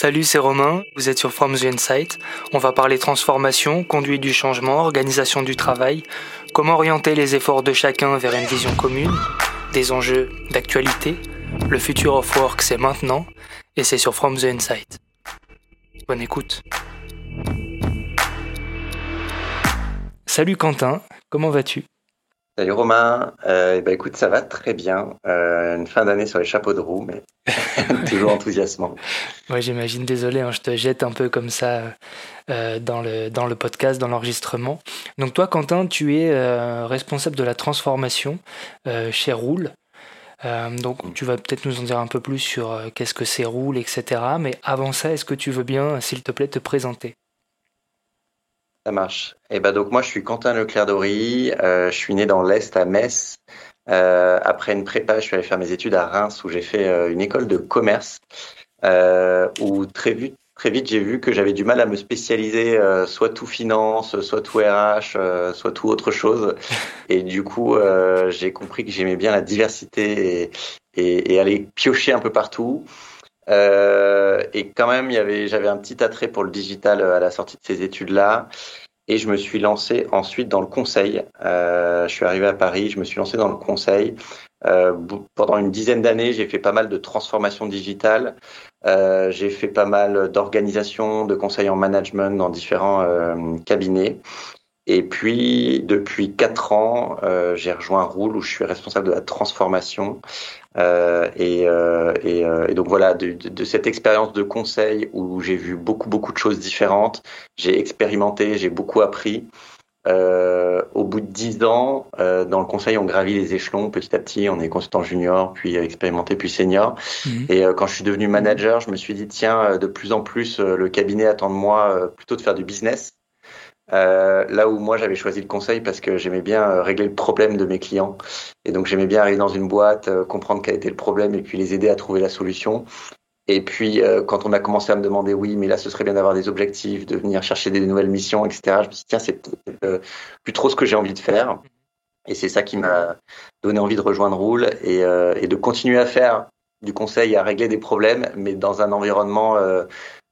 Salut, c'est Romain, vous êtes sur From the Insight. On va parler transformation, conduite du changement, organisation du travail, comment orienter les efforts de chacun vers une vision commune, des enjeux d'actualité. Le futur of work, c'est maintenant, et c'est sur From the Insight. Bonne écoute. Salut Quentin, comment vas-tu? Salut Romain, euh, bah écoute, ça va très bien. Euh, une fin d'année sur les chapeaux de roue, mais toujours enthousiasmant. Ouais, j'imagine, désolé, hein, je te jette un peu comme ça euh, dans, le, dans le podcast, dans l'enregistrement. Donc toi, Quentin, tu es responsable de la transformation chez Roule. donc tu vas peut-être nous en dire un peu plus sur qu'est-ce que c'est Roule, etc. Mais avant ça, est-ce que tu veux bien, s'il te plaît, te présenter? Ça marche. Et eh ben donc moi je suis Quentin Leclerc-Dory, euh, je suis né dans l'Est à Metz. Euh, après une prépa, je suis allé faire mes études à Reims où j'ai fait euh, une école de commerce où très vite, très vite j'ai vu que j'avais du mal à me spécialiser soit tout finance, soit tout RH, soit tout autre chose. Et du coup j'ai compris que j'aimais bien la diversité et, et, et aller piocher un peu partout. Euh, et quand même, j'avais un petit attrait pour le digital à la sortie de ces études-là. Et je me suis lancé ensuite dans le conseil. Euh, je suis arrivé à Paris, je me suis lancé dans le conseil. Euh, pendant une dizaine d'années, j'ai fait pas mal de transformations digitales. Euh, j'ai fait pas mal d'organisations, de conseils en management dans différents euh, cabinets. Et puis, depuis quatre ans, euh, j'ai rejoint Roule où je suis responsable de la transformation. Euh, et, euh, et, euh, et, donc voilà, de, de, de cette expérience de conseil où j'ai vu beaucoup beaucoup de choses différentes, j'ai expérimenté, j'ai beaucoup appris. Euh, au bout de dix ans, euh, dans le conseil, on gravit les échelons petit à petit. On est consultant junior, puis expérimenté, puis senior. Mmh. Et euh, quand je suis devenu manager, je me suis dit tiens, de plus en plus, le cabinet attend de moi plutôt de faire du business euh, là où moi j'avais choisi le conseil parce que j'aimais bien euh, régler le problème de mes clients et donc j'aimais bien arriver dans une boîte, euh, comprendre quel était le problème et puis les aider à trouver la solution. Et puis euh, quand on a commencé à me demander oui mais là ce serait bien d'avoir des objectifs, de venir chercher des nouvelles missions, etc. Je me suis dit tiens c'est plus trop ce que j'ai envie de faire et c'est ça qui m'a donné envie de rejoindre Roule et, et, de continuer à faire du conseil à régler des problèmes mais dans un environnement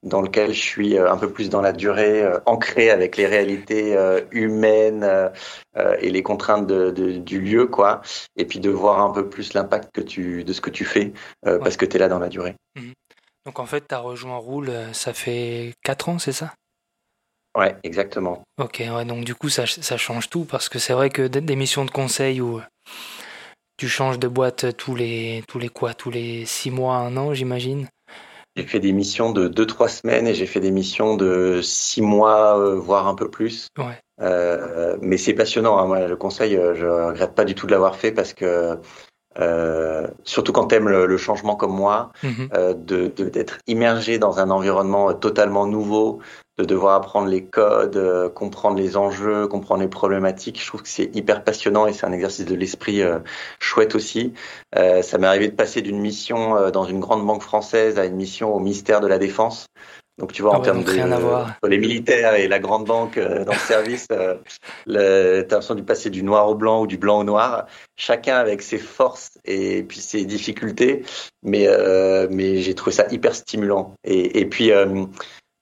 dans lequel je suis euh, un peu plus dans la durée, euh, ancré avec les réalités euh, humaines et les contraintes de, de, du lieu, quoi. Et puis de voir un peu plus l'impact que tu, de ce que tu fais ouais. parce que tu es là dans la durée. Mmh. Donc en fait, tu as rejoint Roule, ça fait 4 ans, c'est ça? Ouais, exactement. Ok, ouais, donc du coup, ça, ça change tout parce que c'est vrai que des missions de conseil où tu changes de boîte tous les, tous les quoi? Tous les 6 mois, un an, j'imagine? J'ai fait des missions de 2-3 semaines et j'ai fait des missions de 6 mois, euh, voire un peu plus. Ouais. Euh, mais c'est passionnant. Hein. Moi, le conseil, euh, je regrette pas du tout de l'avoir fait parce que, euh, surtout quand tu aimes le, le, changement comme moi, mm -hmm. de d'être immergé dans un environnement totalement nouveau, de devoir apprendre les codes, euh, comprendre les enjeux, comprendre les problématiques. Je trouve que c'est hyper passionnant et c'est un exercice de l'esprit euh, chouette aussi. Euh, ça m'est arrivé de passer d'une mission euh, dans une grande banque française à une mission au ministère de la Défense. Donc tu vois, ah en ouais, termes de les militaires et la grande banque euh, dans le service, euh, t'as l'impression de passer du noir au blanc ou du blanc au noir, chacun avec ses forces et puis ses difficultés. Mais euh, mais j'ai trouvé ça hyper stimulant. Et, et puis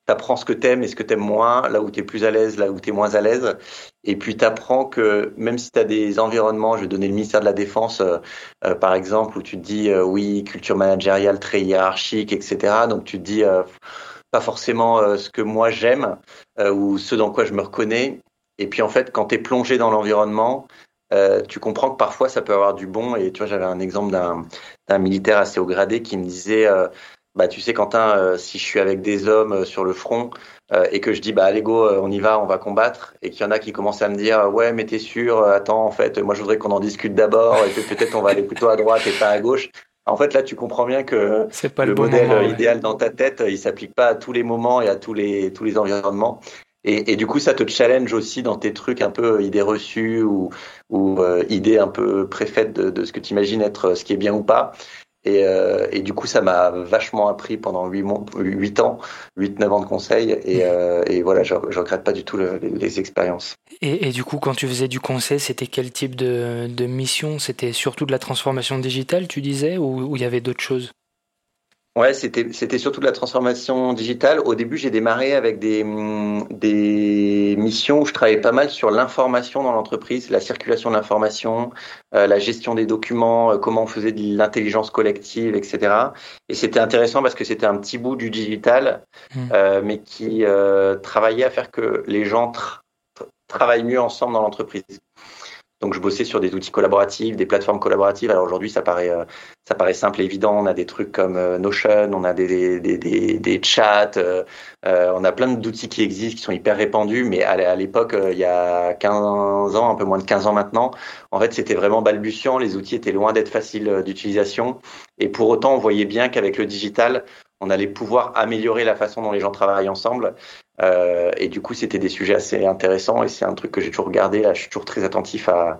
t'apprends ce que t'aimes et ce que t'aimes moins, là où t'es plus à l'aise, là où t'es moins à l'aise. Et puis t'apprends que même si t'as des environnements, je vais donner le ministère de la Défense euh, euh, par exemple, où tu te dis euh, oui, culture managériale très hiérarchique, etc. Donc tu te dis euh, pas forcément euh, ce que moi j'aime ou ce dans quoi je me reconnais. Et puis en fait, quand t'es plongé dans l'environnement, tu comprends que parfois ça peut avoir du bon. Et tu vois, j'avais un exemple d'un militaire assez haut gradé qui me disait bah tu sais Quentin, euh, si je suis avec des hommes euh, sur le front euh, et que je dis bah allez go, on y va, on va combattre, et qu'il y en a qui commencent à me dire ouais mais t'es sûr, attends en fait moi je voudrais qu'on en discute d'abord et que peut-être on va aller plutôt à droite et pas à gauche. En fait là tu comprends bien que pas le, le bon modèle moment, idéal dans ta tête il s'applique pas à tous les moments et à tous les tous les environnements. Et, et, du coup, ça te challenge aussi dans tes trucs un peu idées reçues ou, ou euh, idées un peu préfaites de, de ce que tu imagines être ce qui est bien ou pas. Et, euh, et, du coup, ça m'a vachement appris pendant 8, mois, 8 ans, 8-9 ans de conseil. Et, euh, et voilà, je, je regrette pas du tout le, les, les, expériences. Et, et, du coup, quand tu faisais du conseil, c'était quel type de, de mission? C'était surtout de la transformation digitale, tu disais, ou il y avait d'autres choses? Ouais, c'était c'était surtout de la transformation digitale. Au début, j'ai démarré avec des des missions où je travaillais pas mal sur l'information dans l'entreprise, la circulation de l'information, euh, la gestion des documents, euh, comment on faisait de l'intelligence collective, etc. Et c'était intéressant parce que c'était un petit bout du digital, mmh. euh, mais qui euh, travaillait à faire que les gens travaillent mieux ensemble dans l'entreprise. Donc je bossais sur des outils collaboratifs, des plateformes collaboratives. Alors aujourd'hui, ça paraît, euh, ça paraît simple et évident. On a des trucs comme euh, Notion, on a des, des, des, des chats, euh, on a plein d'outils qui existent, qui sont hyper répandus. Mais à l'époque, il y a 15 ans, un peu moins de 15 ans maintenant, en fait, c'était vraiment balbutiant. Les outils étaient loin d'être faciles d'utilisation. Et pour autant, on voyait bien qu'avec le digital, on allait pouvoir améliorer la façon dont les gens travaillent ensemble. Euh, et du coup, c'était des sujets assez intéressants et c'est un truc que j'ai toujours regardé. Là, je suis toujours très attentif à,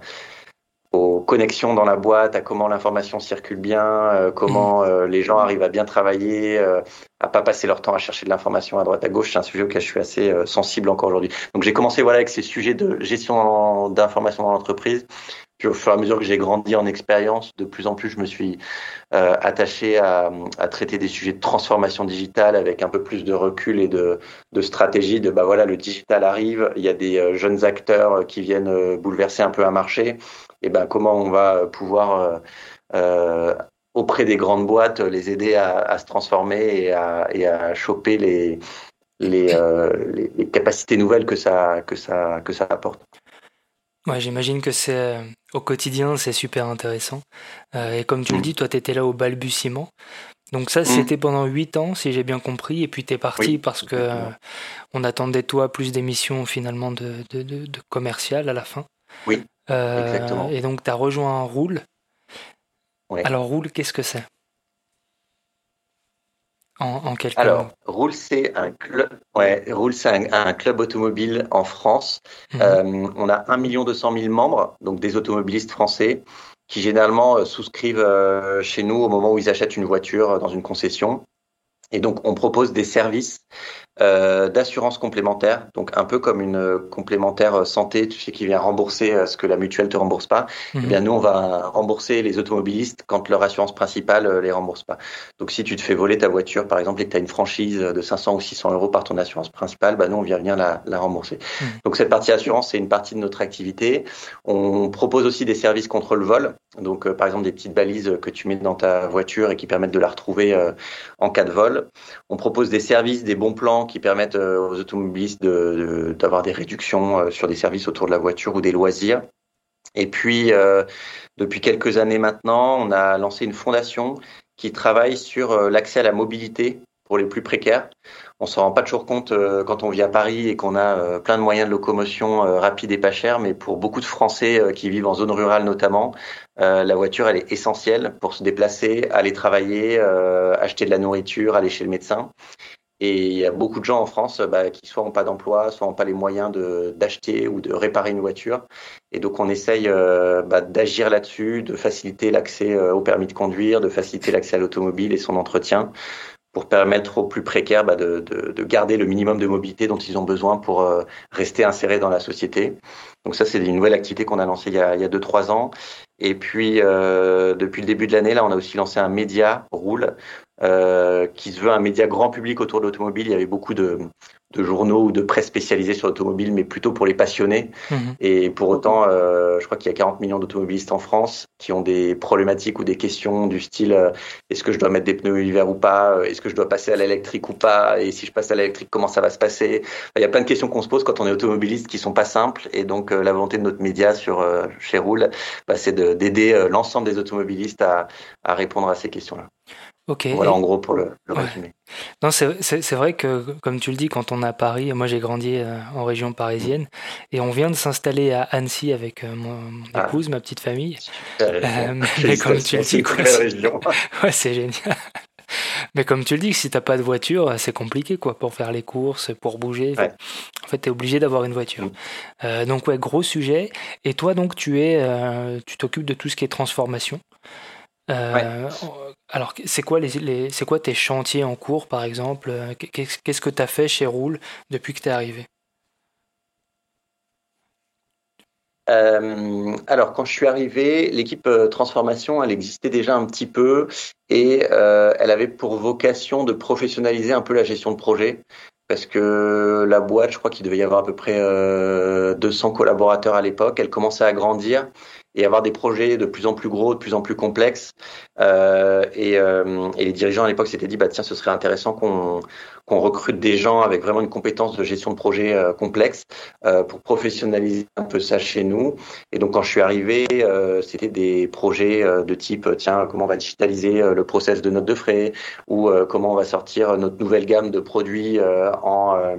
aux connexions dans la boîte, à comment l'information circule bien, euh, comment mmh. euh, les gens arrivent à bien travailler, euh, à pas passer leur temps à chercher de l'information à droite à gauche. C'est un sujet auquel je suis assez euh, sensible encore aujourd'hui. Donc j'ai commencé voilà avec ces sujets de gestion d'information dans l'entreprise. Au fur et à mesure que j'ai grandi en expérience, de plus en plus, je me suis euh, attaché à, traiter des sujets de transformation digitale avec un peu plus de recul et de, stratégie. De bah voilà, le digital arrive, il y a des euh, jeunes acteurs qui viennent euh, bouleverser un peu un marché. Et ben comment on va pouvoir euh, auprès des grandes boîtes les aider à, se transformer et à, choper les, les capacités nouvelles que ça que ça que ça apporte? Ouais, j'imagine que c'est euh, au quotidien, c'est super intéressant. Euh, et comme tu le mm. dis, toi, tu étais là au balbutiement. Donc ça, mm. c'était pendant 8 ans, si j'ai bien compris, et puis tu es parti parce que euh, on attendait toi plus d'émissions finalement de, de, de, de, commercial à la fin. Oui. exactement. Et donc tu as rejoint Roule. Alors Roule, qu'est-ce que c'est? En, quelques Alors, Roule, c'est un club. Ouais, Roule, c'est un, club automobile en France. Mhm. Euh, on a 1 200 000 membres, donc des automobilistes français, qui généralement euh, souscrivent euh, chez nous au moment où ils achètent une voiture dans une concession. Et donc, on propose des services euh, d'assurance complémentaire, donc un peu comme une euh, complémentaire euh, santé, tu sais, qui vient rembourser ce que la mutuelle te rembourse pas. Eh bien, mhm. nous, on va rembourser les automobilistes quand leur assurance principale les rembourse pas. Donc, si tu te fais voler ta voiture, par exemple, et que tu as une franchise de 500 ou 600 euros par ton assurance principale, bah, nous, on vient venir la, la rembourser. Mhm. Donc, cette partie assurance, c'est une partie de notre activité. On propose aussi des services contre le vol. Donc, par exemple, des petites balises que tu mets dans ta voiture et qui permettent de la retrouver en cas de vol. On propose des services, des bons plans qui permettent euh, aux automobilistes d'avoir de, des réductions euh, sur des services autour de la voiture ou des loisirs. Et puis, euh, depuis quelques années maintenant, on a lancé une fondation qui travaille sur l'accès à la mobilité pour les plus précaires. On s'en rend pas toujours compte quand on vit à Paris et qu'on a plein de moyens de locomotion rapides et pas chers, mais pour beaucoup de Français qui vivent en zone rurale notamment, la voiture elle est essentielle pour se déplacer, aller travailler, acheter de la nourriture, aller chez le médecin. Et il y a beaucoup de gens en France bah, qui soit n'ont pas d'emploi, soit n'ont pas les moyens d'acheter ou de réparer une voiture. Et donc on essaye euh, bah, d'agir là-dessus, de faciliter l'accès euh, au permis de conduire, de faciliter l'accès à l'automobile et son entretien pour permettre aux plus précaires bah, de, de, de, garder le minimum de mobilité dont ils ont besoin pour euh, rester insérés dans la société. Donc ça, c'est une nouvelle activité qu'on a lancée il y a, il y a deux, trois ans. Et puis, depuis le début de l'année, là, on a aussi lancé un média, Roule, euh, qui se veut un média grand public autour de l'automobile. Il y avait beaucoup de, de journaux ou de presse spécialisés sur l'automobile, mais plutôt pour les passionnés. Mhm. Et pour autant, euh, je crois qu'il y a 40 millions d'automobilistes en France qui ont des problématiques ou des questions du style euh, est-ce que je dois mettre des pneus hiver ou pas? Est-ce que je dois passer à l'électrique ou pas? Et si je passe à l'électrique, comment ça va se passer? Il y a plein de questions qu'on se pose quand on est automobiliste qui sont pas simples. Et donc, euh, la volonté de notre média sur euh, chez Roule, bah, c'est d'aider l'ensemble des automobilistes à, à répondre à ces questions-là. Ok. Voilà en gros pour le, le Non, c'est vrai que, comme tu le dis, quand on est à Paris, moi j'ai grandi euh, en région parisienne, et on vient de s'installer à Annecy avec euh, mon, ah. épouse, ma petite famille. Euh, mais comme tu le dis, ouais, c'est génial. Mais comme tu le dis, si t'as pas de voiture, c'est compliqué quoi pour faire les courses, pour bouger. En fait, tu es obligé d'avoir une voiture. Mm. Euh, donc ouais, gros sujet. Et toi donc tu es, euh, tu t'occupes de tout ce qui est transformation. Euh, alors, c'est quoi, les, c'est quoi tes chantiers en cours, par exemple euh, Qu'est-ce que tu as fait chez Roule depuis que tu es arrivé? Euh, alors, quand je suis arrivé, l'équipe euh, transformation, elle existait déjà un petit peu et elle avait pour vocation de professionnaliser un peu la gestion de projet. Parce que la boîte, je crois qu'il devait y avoir à peu près 200 collaborateurs à l'époque. Elle commençait à grandir et avoir des projets de plus en plus gros, de plus en plus complexes. Euh, et, euh, et, les dirigeants à l'époque s'étaient dit, bah tiens, ce serait intéressant qu'on recrute des gens avec vraiment une compétence de gestion de projet euh, complexe euh, pour professionnaliser un peu ça chez nous. Et donc quand je suis arrivé, euh, c'était des projets de type, tiens, comment on va digitaliser le process de note de frais ou comment on va sortir notre nouvelle gamme de produits en,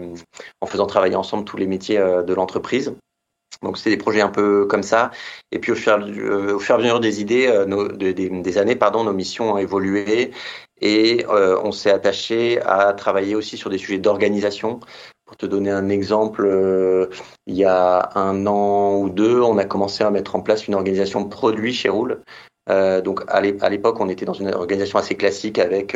en faisant travailler ensemble tous les métiers de l'entreprise. Donc c'était des projets un peu comme ça. Et puis au fur, euh, et à mesure des idées, euh, des, années, pardon, nos missions ont évolué et euh, on s'est attaché à travailler aussi sur des sujets d'organisation. Pour te donner un exemple, il y a un an ou deux, on a commencé à mettre en place une organisation produit chez Roule. Donc à l'époque, on était dans une organisation assez classique avec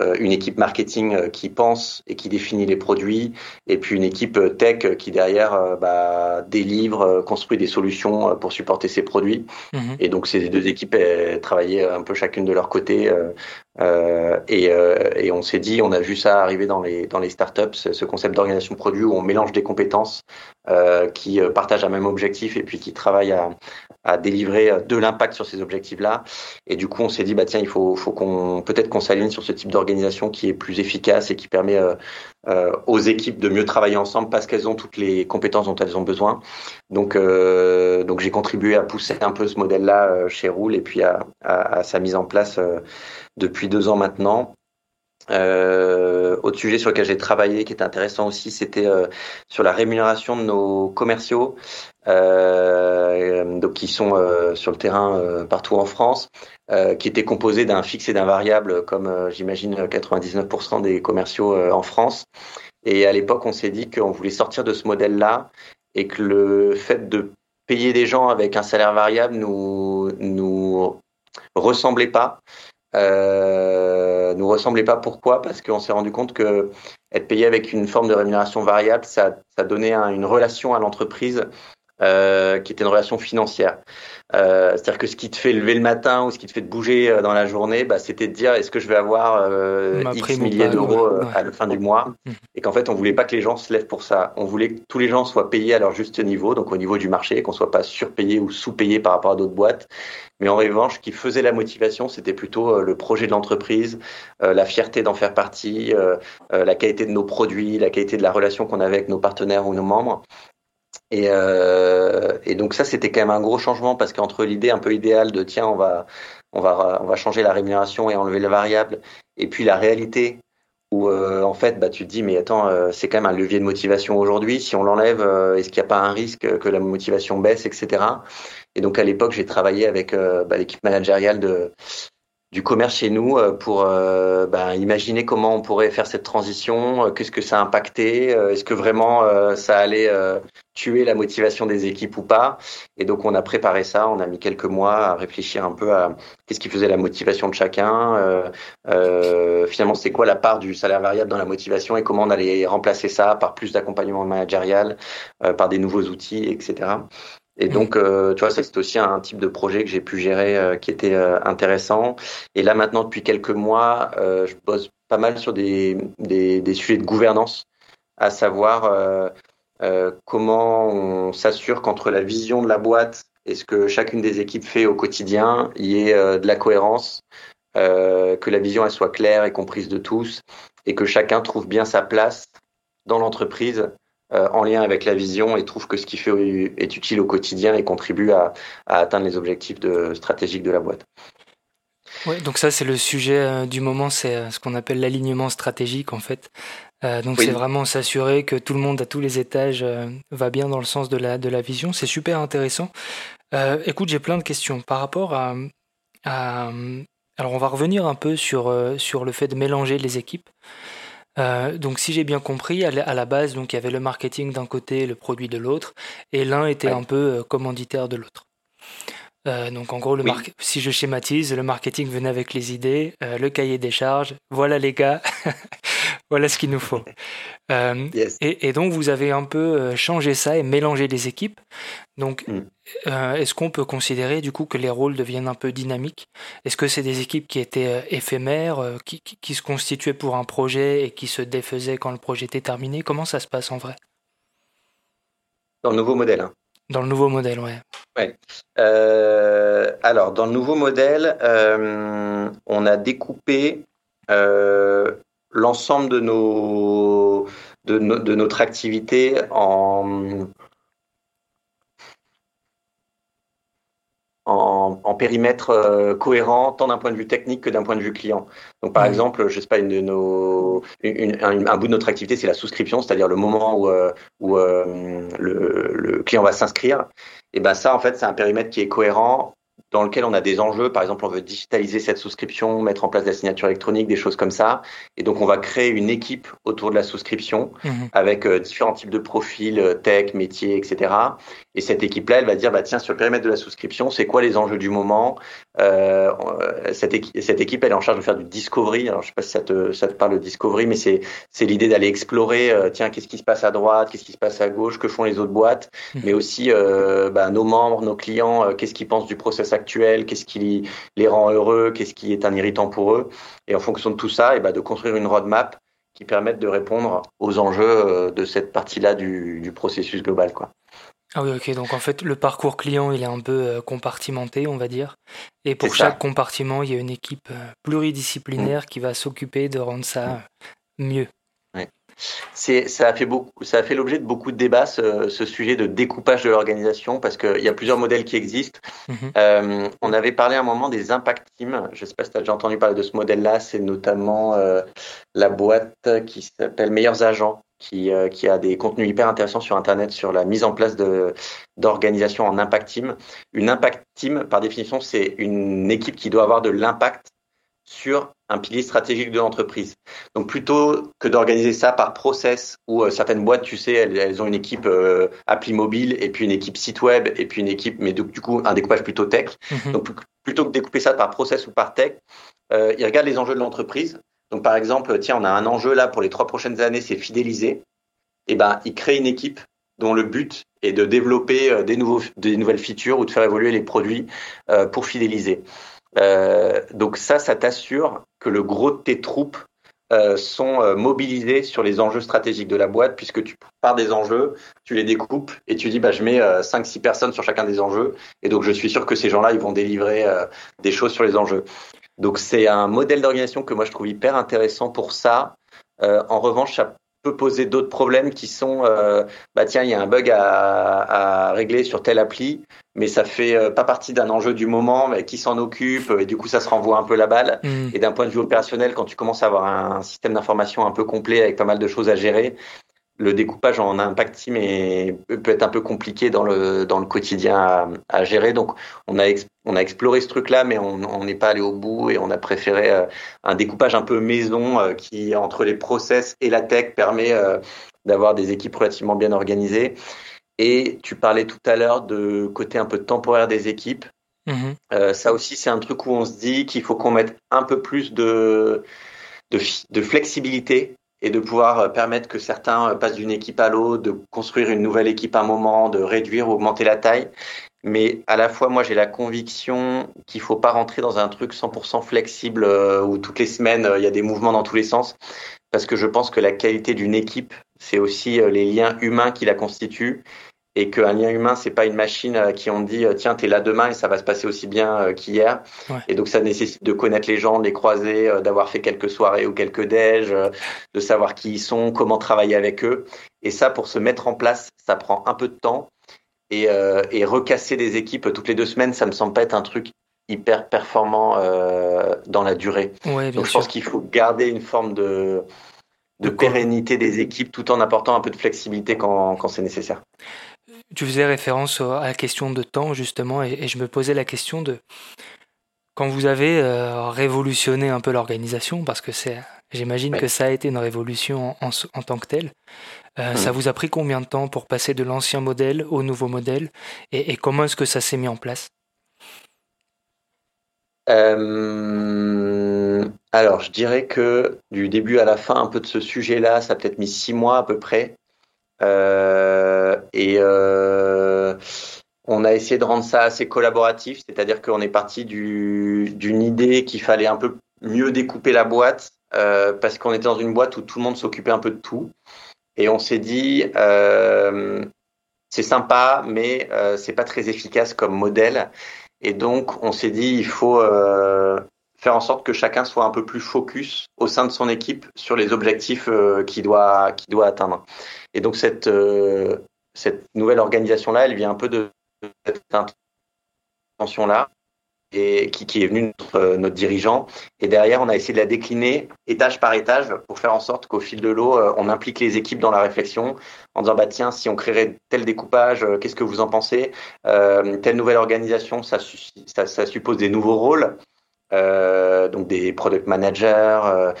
euh, une équipe marketing euh, qui pense et qui définit les produits, et puis une équipe euh, tech qui derrière bah, délivre, construit des solutions pour supporter ces produits. Mhm. Et donc ces deux équipes travaillaient un peu chacune de leur côté. Euh, et, et, on s'est dit, on a vu ça arriver dans les dans les startups, ce concept d'organisation produit où on mélange des compétences euh, qui partagent un même objectif et puis qui travaillent à, à délivrer de l'impact sur ces objectifs-là. Et du coup, on s'est dit, bah tiens, il faut, faut qu'on peut-être qu'on s'aligne sur ce type d'organisation organisation qui est plus efficace et qui permet euh, euh, aux équipes de mieux travailler ensemble parce qu'elles ont toutes les compétences dont elles ont besoin. Donc, euh, donc j'ai contribué à pousser un peu ce modèle-là chez Roule et puis à, à, sa mise en place depuis deux ans maintenant. Euh, autre sujet sur lequel j'ai travaillé qui était intéressant aussi, c'était sur la rémunération de nos commerciaux, euh, donc qui sont sur le terrain partout en France. Euh, qui était composé d'un fixe et d'un variable, comme euh, j'imagine 99% des commerciaux euh, en France. Et à l'époque, on s'est dit qu'on voulait sortir de ce modèle-là et que le fait de payer des gens avec un salaire variable nous nous ressemblait pas. Euh, nous ressemblait pas. Pourquoi? Parce qu'on s'est rendu compte que être payé avec une forme de rémunération variable, ça, ça donnait une relation à l'entreprise euh, qui était une relation financière. Euh, C'est-à-dire que ce qui te fait lever le matin ou ce qui te fait te bouger euh, dans la journée, bah, c'était de dire est-ce que je vais avoir euh, X milliers d'euros euh, à la fin du mois mmh. Et qu'en fait, on voulait pas que les gens se lèvent pour ça. On voulait que tous les gens soient payés à leur juste niveau, donc au niveau du marché, qu'on soit pas surpayé ou sous-payé par rapport à d'autres boîtes. Mais en revanche, ce qui faisait la motivation, c'était plutôt le projet de l'entreprise, la fierté d'en faire partie, la qualité de nos produits, la qualité de la relation qu'on avait avec nos partenaires ou nos membres. Et, euh, et, donc ça, c'était quand même un gros changement parce qu'entre l'idée un peu idéale de tiens, on va, on va, on va changer la rémunération et enlever la variable, et puis la réalité où euh, en fait, bah, tu te dis mais attends, euh, c'est quand même un levier de motivation aujourd'hui. Si on l'enlève, euh, est-ce qu'il n'y a pas un risque que la motivation baisse, etc. Et donc à l'époque, j'ai travaillé avec bah, l'équipe managériale de du commerce chez nous euh, pour euh, bah, imaginer comment on pourrait faire cette transition, euh, qu'est-ce que ça a impacté, est-ce que vraiment ça allait tuer la motivation des équipes ou pas. Et donc on a préparé ça, on a mis quelques mois à réfléchir un peu à qu'est-ce qui faisait la motivation de chacun, euh, finalement c'est quoi la part du salaire variable dans la motivation et comment on allait remplacer ça par plus d'accompagnement managérial, par des nouveaux outils, etc. Et donc, euh, tu vois, c'est aussi un type de projet que j'ai pu gérer euh, qui était euh, intéressant. Et là, maintenant, depuis quelques mois, je bosse pas mal sur des, des, des sujets de gouvernance, à savoir comment on s'assure qu'entre la vision de la boîte et ce que chacune des équipes fait au quotidien, il y ait de la cohérence, que la vision elle soit claire et comprise de tous, et que chacun trouve bien sa place dans l'entreprise euh, en lien avec la vision et trouve que ce qu'il fait est utile au quotidien et contribue à, atteindre les objectifs de, stratégiques de la boîte. Ouais, donc ça c'est le sujet euh, du moment, c'est euh, ce qu'on appelle l'alignement stratégique en fait. donc c'est vraiment s'assurer que tout le monde à tous les étages va bien dans le sens de la, de la vision. C'est super intéressant. écoute, j'ai plein de questions par rapport à, Alors on va revenir un peu sur, sur le fait de mélanger les équipes. Euh, donc si j'ai bien compris, à la, base, donc il y avait le marketing d'un côté, le produit de l'autre, et l'un était un peu euh, commanditaire de l'autre. Euh, donc en gros, le si je schématise, le marketing venait avec les idées, le cahier des charges. Voilà les gars, voilà ce qu'il nous faut. Euh, et, donc, vous avez un peu euh, changé ça et mélangé les équipes. Donc, mm. euh, est-ce qu'on peut considérer du coup que les rôles deviennent un peu dynamiques? Est-ce que c'est des équipes qui étaient éphémères, qui, qui, se constituaient pour un projet et qui se défaisaient quand le projet était terminé? Comment ça se passe en vrai? Dans le nouveau modèle. Hein. Dans le nouveau modèle, ouais. ouais. alors, dans le nouveau modèle, on a découpé l'ensemble de nos de, de, notre activité en, en, en périmètre euh, cohérent, tant d'un point de vue technique que d'un point de vue client. Donc, par mmh. exemple, je sais pas, une de nos, une, un, bout de notre activité, c'est la souscription, c'est-à-dire le moment où, euh, où euh, le, le, client va s'inscrire. Et ben ça, en fait, c'est un périmètre qui est cohérent dans lequel on a des enjeux. Par exemple, on veut digitaliser cette souscription, mettre en place la signature électronique, des choses comme ça. Et donc, on va créer une équipe autour de la souscription mhm. avec euh, différents types de profils, euh, tech, métiers, etc. Et cette équipe-là, elle va dire, bah, tiens, sur le périmètre de la souscription, c'est quoi les enjeux du moment? Euh, cette, équipe, cette équipe, elle est en charge de faire du discovery. Alors, je sais pas si ça te, ça te parle de discovery, mais c'est, c'est l'idée d'aller explorer, tiens, qu'est-ce qui se passe à droite, qu'est-ce qui se passe à gauche, que font les autres boîtes, mhm. mais aussi bah, nos membres, nos clients, qu'est-ce qu'ils pensent du process actuel, qu'est-ce qui les rend heureux, qu'est-ce qui est un irritant pour eux. Et en fonction de tout ça, et bah, de construire une roadmap qui permette de répondre aux enjeux de cette partie-là du, du processus global. Quoi. Ah oui, ok. Donc en fait, le parcours client, il est un peu euh, compartimenté, on va dire. Et pour chaque compartiment, il y a une équipe euh, pluridisciplinaire mm. qui va s'occuper de rendre ça mm. mieux. C'est, ça a fait beaucoup, ça a fait l'objet de beaucoup de débats ce, sujet de découpage de l'organisation parce qu'il y a plusieurs modèles qui existent. Mm-hmm. Euh, on avait parlé à un moment des impact teams. Je ne sais pas si tu as déjà entendu parler de ce modèle-là. C'est notamment la boîte qui s'appelle Meilleurs Agents euh, qui, a des contenus hyper intéressants sur Internet sur la mise en place d'organisations en impact team. Une impact team, par définition, c'est une équipe qui doit avoir de l'impact sur un pilier stratégique de l'entreprise. Donc plutôt que d'organiser ça par process où euh, certaines boîtes, tu sais, elles, ont une équipe euh, appli mobile et puis une équipe site web et puis une équipe, mais du, coup un découpage plutôt tech. Mm-hmm. Donc plutôt que de découper ça par process ou par tech, ils regardent les enjeux de l'entreprise donc, par exemple, tiens, on a un enjeu là pour les trois prochaines années, c'est fidéliser. Et eh ben, il crée une équipe dont le but est de développer euh, des nouvelles features ou de faire évoluer les produits euh, pour fidéliser. Euh, donc ça, ça t'assure que le gros de tes troupes sont mobilisés sur les enjeux stratégiques de la boîte, puisque tu pars des enjeux, tu les découpes et tu dis bah, je mets 5-6 personnes sur chacun des enjeux, et donc je suis sûr que ces gens-là, ils vont délivrer des choses sur les enjeux. Donc c'est un modèle d'organisation que moi je trouve hyper intéressant pour ça. Euh, en revanche, ça peut poser d'autres problèmes qui sont, euh, bah tiens, il y a un bug à, à, régler sur telle appli, mais ça fait euh, pas partie d'un enjeu du moment, mais qui s'en occupe, et du coup ça se renvoie un peu la balle. Mm. Et d'un point de vue opérationnel, quand tu commences à avoir un système d'information un peu complet avec pas mal de choses à gérer, le découpage en impact team est, peut être un peu compliqué dans le, dans le quotidien à, à gérer. Donc, on a, on a exploré ce truc-là, mais on n'est pas allé au bout et on a préféré euh, un découpage un peu maison euh, qui, entre les process et la tech, permet euh, d'avoir des équipes relativement bien organisées. Et tu parlais tout à l'heure de côté un peu temporaire des équipes. Mm-hmm. ça aussi, c'est un truc où on se dit qu'il faut qu'on mette un peu plus de, de, de flexibilité et de pouvoir euh, permettre que certains euh, passent d'une équipe à l'autre, de construire une nouvelle équipe à un moment, de réduire ou augmenter la taille. Mais à la fois, moi, j'ai la conviction qu'il faut pas rentrer dans un truc 100% flexible euh, où toutes les semaines, il y a des mouvements dans tous les sens. Parce que je pense que la qualité d'une équipe, c'est aussi les liens humains qui la constituent et qu'un lien humain, c'est pas une machine à qui on dit euh, tiens, t'es là demain et ça va se passer aussi bien euh, qu'hier. Et donc ça nécessite de connaître les gens, de les croiser, euh, d'avoir fait quelques soirées ou quelques déj, de savoir qui ils sont, comment travailler avec eux. Et ça, pour se mettre en place, ça prend un peu de temps. Et, et recasser des équipes toutes les deux semaines, ça me semble pas être un truc hyper performant dans la durée. donc je pense qu'il faut garder une forme de de pérennité des équipes tout en apportant un peu de flexibilité quand, quand c'est nécessaire. Tu faisais référence à la question de temps, justement, et, je me posais la question de quand vous avez euh, révolutionné un peu l'organisation, parce que c'est, j'imagine que ça a été une révolution en, en, tant que telle. Euh, mmh. Ça vous a pris combien de temps pour passer de l'ancien modèle au nouveau modèle, et, comment est-ce que ça s'est mis en place? Euh, Alors, je dirais que du début à la fin, un peu de ce sujet-là, ça a peut-être mis six mois à peu près. Euh, et euh, on a essayé de rendre ça assez collaboratif, c'est-à-dire qu'on est parti d'une idée qu'il fallait un peu mieux découper la boîte euh, parce qu'on était dans une boîte où tout le monde s'occupait un peu de tout. Et on s'est dit, euh, c'est sympa, mais euh, c'est pas très efficace comme modèle. Et donc, on s'est dit, il faut euh, faire en sorte que chacun soit un peu plus focus au sein de son équipe sur les objectifs euh, qu'il doit, qu'il doit atteindre. Et donc, cette, cette nouvelle organisation-là, elle vient un peu de cette intention-là et qui, est venu notre, euh, notre, dirigeant. Et derrière, on a essayé de la décliner étage par étage pour faire en sorte qu'au fil de l'eau, euh, on implique les équipes dans la réflexion en disant bah tiens, si on créerait tel découpage, euh, qu'est-ce que vous en pensez? Telle nouvelle organisation, ça, suppose des nouveaux rôles, donc des product managers.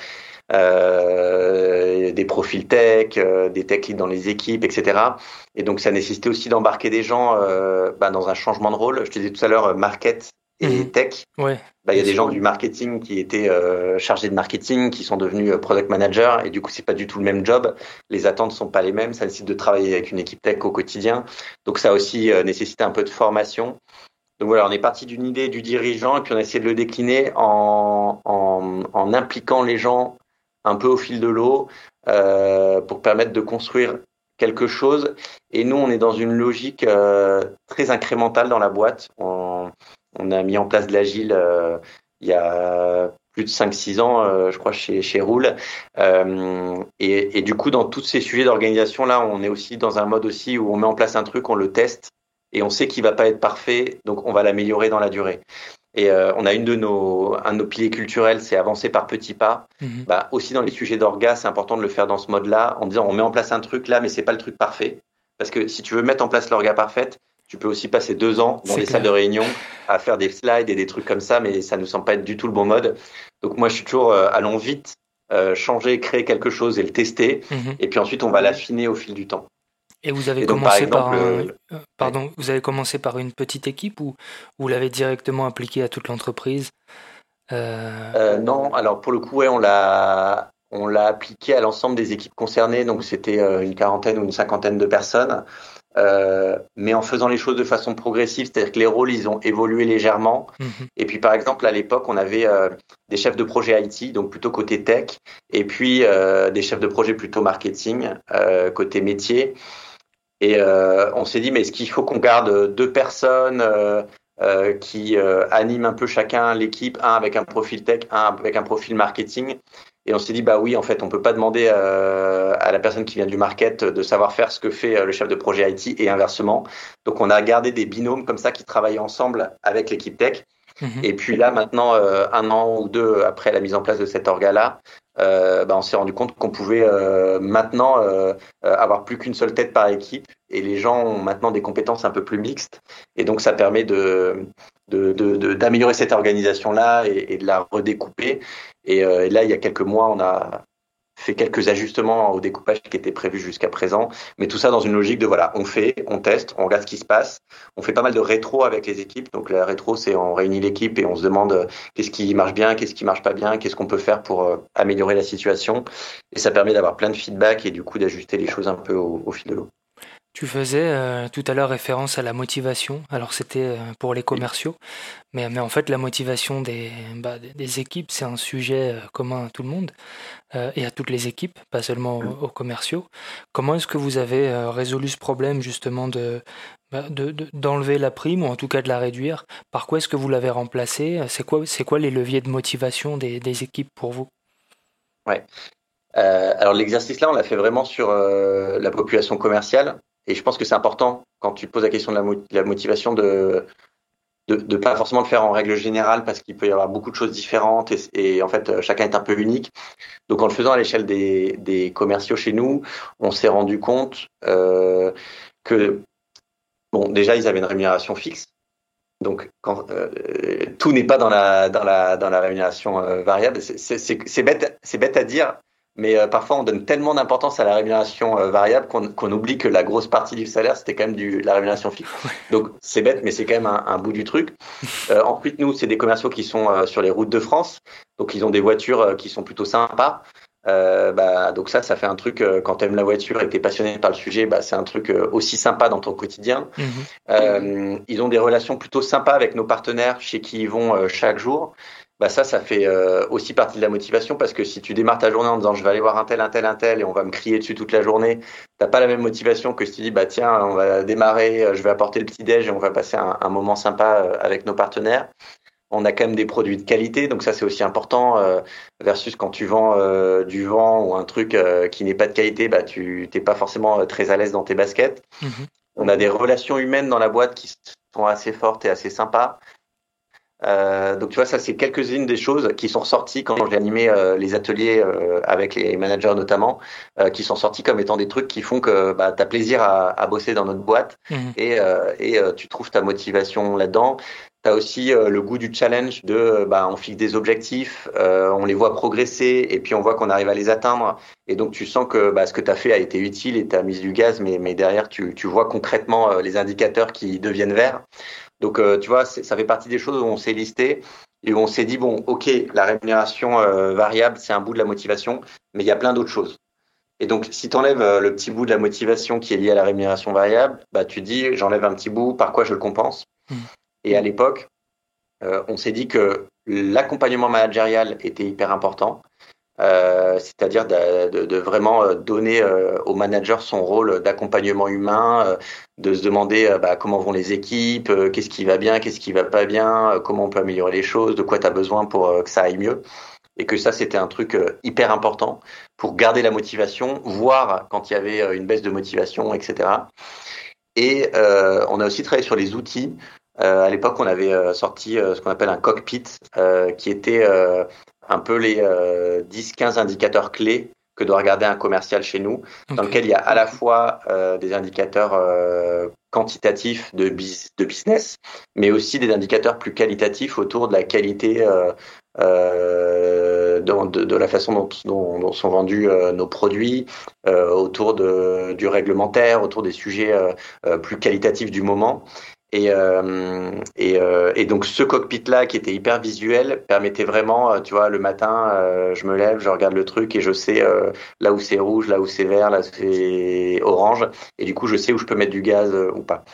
Des profils tech, euh, des tech leads dans les équipes, etc. Et donc ça nécessitait aussi d'embarquer des gens euh, bah, dans un changement de rôle. Je te disais tout à l'heure, market et mmh. tech. Ouais. Bah, il y a des gens du marketing qui étaient euh, chargés de marketing, qui sont devenus euh, product managers, et du coup, c'est pas du tout le même job. Les attentes sont pas les mêmes. Ça nécessite de travailler avec une équipe tech au quotidien. Donc, ça aussi euh, nécessité un peu de formation. Donc voilà, on est parti d'une idée du dirigeant, et puis on a essayé de le décliner en, en, en impliquant les gens un peu au fil de l'eau euh, pour permettre de construire quelque chose. Et nous, on est dans une logique euh, très incrémentale dans la boîte. On, a mis en place de l'agile euh, il y a plus de 5-6 ans, je crois, chez, chez Roule. Et, et, du coup, dans tous ces sujets d'organisation, là, on est aussi dans un mode aussi où on met en place un truc, on le teste, et on sait qu'il va pas être parfait, donc on va l'améliorer dans la durée. Et euh, on a une de nos, un de nos piliers culturels, c'est avancer par petits pas. Mhm. Bah, aussi dans les sujets d'orga, c'est important de le faire dans ce mode-là, en disant on met en place un truc là, mais c'est pas le truc parfait. Parce que si tu veux mettre en place l'orga parfaite, tu peux aussi passer deux ans dans les clair. salles de réunion à faire des slides et des trucs comme ça, mais ça ne semble pas être du tout le bon mode. Donc moi, je suis toujours euh, allons vite, euh, changer, créer quelque chose et le tester, Mhm. et puis ensuite on va l'affiner au fil du temps. Et vous avez Et donc, commencé par un- euh, pardon, vous avez commencé par une petite équipe ou vous l'avez directement appliqué à toute l'entreprise Euh, Euh, non, alors pour le coup, ouais, on l'a on l'a appliqué à l'ensemble des équipes concernées, donc c'était euh, une quarantaine ou une cinquantaine de personnes, euh, mais en faisant les choses de façon progressive, c'est-à-dire que les rôles ils ont évolué légèrement. mhm. Et puis par exemple à l'époque, on avait euh, des chefs de projet IT, donc plutôt côté tech, et puis euh, des chefs de projet plutôt marketing, euh, côté métier. Et euh, on s'est dit, mais est-ce qu'il faut qu'on garde deux personnes euh, euh, qui euh, animent un peu chacun l'équipe, un avec un profil tech, un avec un profil marketing? Et on s'est dit, bah oui, en fait, on peut pas demander euh, à la personne qui vient du market de savoir faire ce que fait euh, le chef de projet IT et inversement. Donc on a gardé des binômes comme ça qui travaillent ensemble avec l'équipe tech. Mhm. Et puis là, maintenant, euh, un an ou deux après la mise en place de cet orga-là, euh, bah, on s'est rendu compte qu'on pouvait euh, maintenant euh, euh, avoir plus qu'une seule tête par équipe. Et les gens ont maintenant des compétences un peu plus mixtes. Et donc, ça permet de d'améliorer cette organisation-là et, et de la redécouper. Et, euh, et là, il y a quelques mois, on a fait quelques ajustements au découpage qui était prévu jusqu'à présent, mais tout ça dans une logique de voilà, on fait, on teste, on regarde ce qui se passe, on fait pas mal de rétro avec les équipes. Donc la rétro, c'est on réunit l'équipe et on se demande euh, qu'est-ce qui marche bien, qu'est-ce qui marche pas bien, qu'est-ce qu'on peut faire pour euh, améliorer la situation. Et ça permet d'avoir plein de feedback et du coup d'ajuster les choses un peu au, au fil de l'eau. Tu faisais euh, tout à l'heure référence à la motivation. Alors c'était euh, pour les commerciaux, mais, mais en fait la motivation des, bah, des- équipes, c'est un sujet euh, commun à tout le monde et à toutes les équipes, pas seulement aux, aux commerciaux. Comment est-ce que vous avez résolu ce problème justement bah, de- de- d'enlever la prime ou en tout cas de la réduire? Par quoi est-ce que vous l'avez remplacée C'est quoi, c'est quoi les leviers de motivation des, des équipes pour vous? Euh, alors l'exercice là, on l'a fait vraiment sur la population commerciale. Et je pense que c'est important quand tu poses la question de la, mo- la motivation de de, de pas forcément le faire en règle générale parce qu'il peut y avoir beaucoup de choses différentes et, en fait euh, chacun est un peu unique. Donc en le faisant à l'échelle des, des commerciaux chez nous, on s'est rendu compte euh, que bon déjà ils avaient une rémunération fixe. Donc quand euh, tout n'est pas dans la dans la dans la rémunération euh, variable, c'est bête c'est bête à dire, mais euh, parfois on donne tellement d'importance à la rémunération euh, variable qu'on oublie que la grosse partie du salaire c'était quand même du, la rémunération fixe. Donc c'est bête, mais c'est quand même un, un, bout du truc. Euh, ensuite, nous, c'est des commerciaux qui sont sur les routes de France, donc ils ont des voitures qui sont plutôt sympas. bah, donc ça, ça fait un truc quand tu aimes la voiture et que tu es passionné par le sujet, bah, c'est un truc aussi sympa dans ton quotidien. Mmh. ils ont des relations plutôt sympas avec nos partenaires chez qui ils vont chaque jour bah ça, ça fait euh, aussi partie de la motivation parce que si tu démarres ta journée en disant je vais aller voir un tel, un tel, un tel et on va me crier dessus toute la journée, t'as pas la même motivation que si tu dis bah tiens, on va démarrer, euh, je vais apporter le petit déj et on va passer un, un moment sympa euh, avec nos partenaires. On a quand même des produits de qualité, donc ça c'est aussi important versus quand tu vends du vent ou un truc qui n'est pas de qualité, bah tu t'es pas forcément très à l'aise dans tes baskets. Mmh on a des relations humaines dans la boîte qui sont assez fortes et assez sympas. Euh, donc tu vois, ça c'est quelques-unes des choses qui sont sorties quand j'ai animé euh, les ateliers euh, avec les managers notamment, euh, qui sont sortis comme étant des trucs qui font que bah, tu as plaisir à, à, bosser dans notre boîte mhm. et, et tu trouves ta motivation là-dedans. Tu as aussi le goût du challenge de bah, on fixe des objectifs, on les voit progresser et puis on voit qu'on arrive à les atteindre. Et donc tu sens que bah, ce que tu as fait a été utile et tu as mis du gaz, mais, mais derrière tu, tu vois concrètement les indicateurs qui deviennent verts. Donc, euh, tu vois, ça fait partie des choses où on s'est listé et où on s'est dit, bon, OK, la rémunération euh, variable, c'est un bout de la motivation, mais il y a plein d'autres choses. Et donc, si tu enlèves euh, le petit bout de la motivation qui est lié à la rémunération variable, bah, tu dis, j'enlève un petit bout, par quoi je le compense? Mmh. Et à l'époque, on s'est dit que l'accompagnement managérial était hyper important. Euh, c'est-à-dire de, de, de, vraiment euh, donner euh, au manager son rôle d'accompagnement humain, de se demander bah, comment vont les équipes, qu'est-ce qui va bien, qu'est-ce qui va pas bien, comment on peut améliorer les choses, de quoi tu as besoin pour que ça aille mieux. Et que ça, c'était un truc hyper important pour garder la motivation, voir quand il y avait une baisse de motivation, etc. Et on a aussi travaillé sur les outils. à l'époque, on avait sorti ce qu'on appelle un cockpit, qui était un peu les 10-15 euh, indicateurs clés que doit regarder un commercial chez nous, dans lequel il y a à la fois euh, des indicateurs euh, quantitatifs de, de, business, mais aussi des indicateurs plus qualitatifs autour de la qualité de, de, la façon dont, dont, sont vendus nos produits, autour de, du réglementaire, autour des sujets plus qualitatifs du moment. Et, euh, et, euh, et, donc ce cockpit-là, qui était hyper visuel, permettait vraiment, euh, tu vois, le matin, euh, je me lève, je regarde le truc et je sais euh, là où c'est rouge, là où c'est vert, là où c'est orange, et du coup je sais où je peux mettre du gaz ou pas.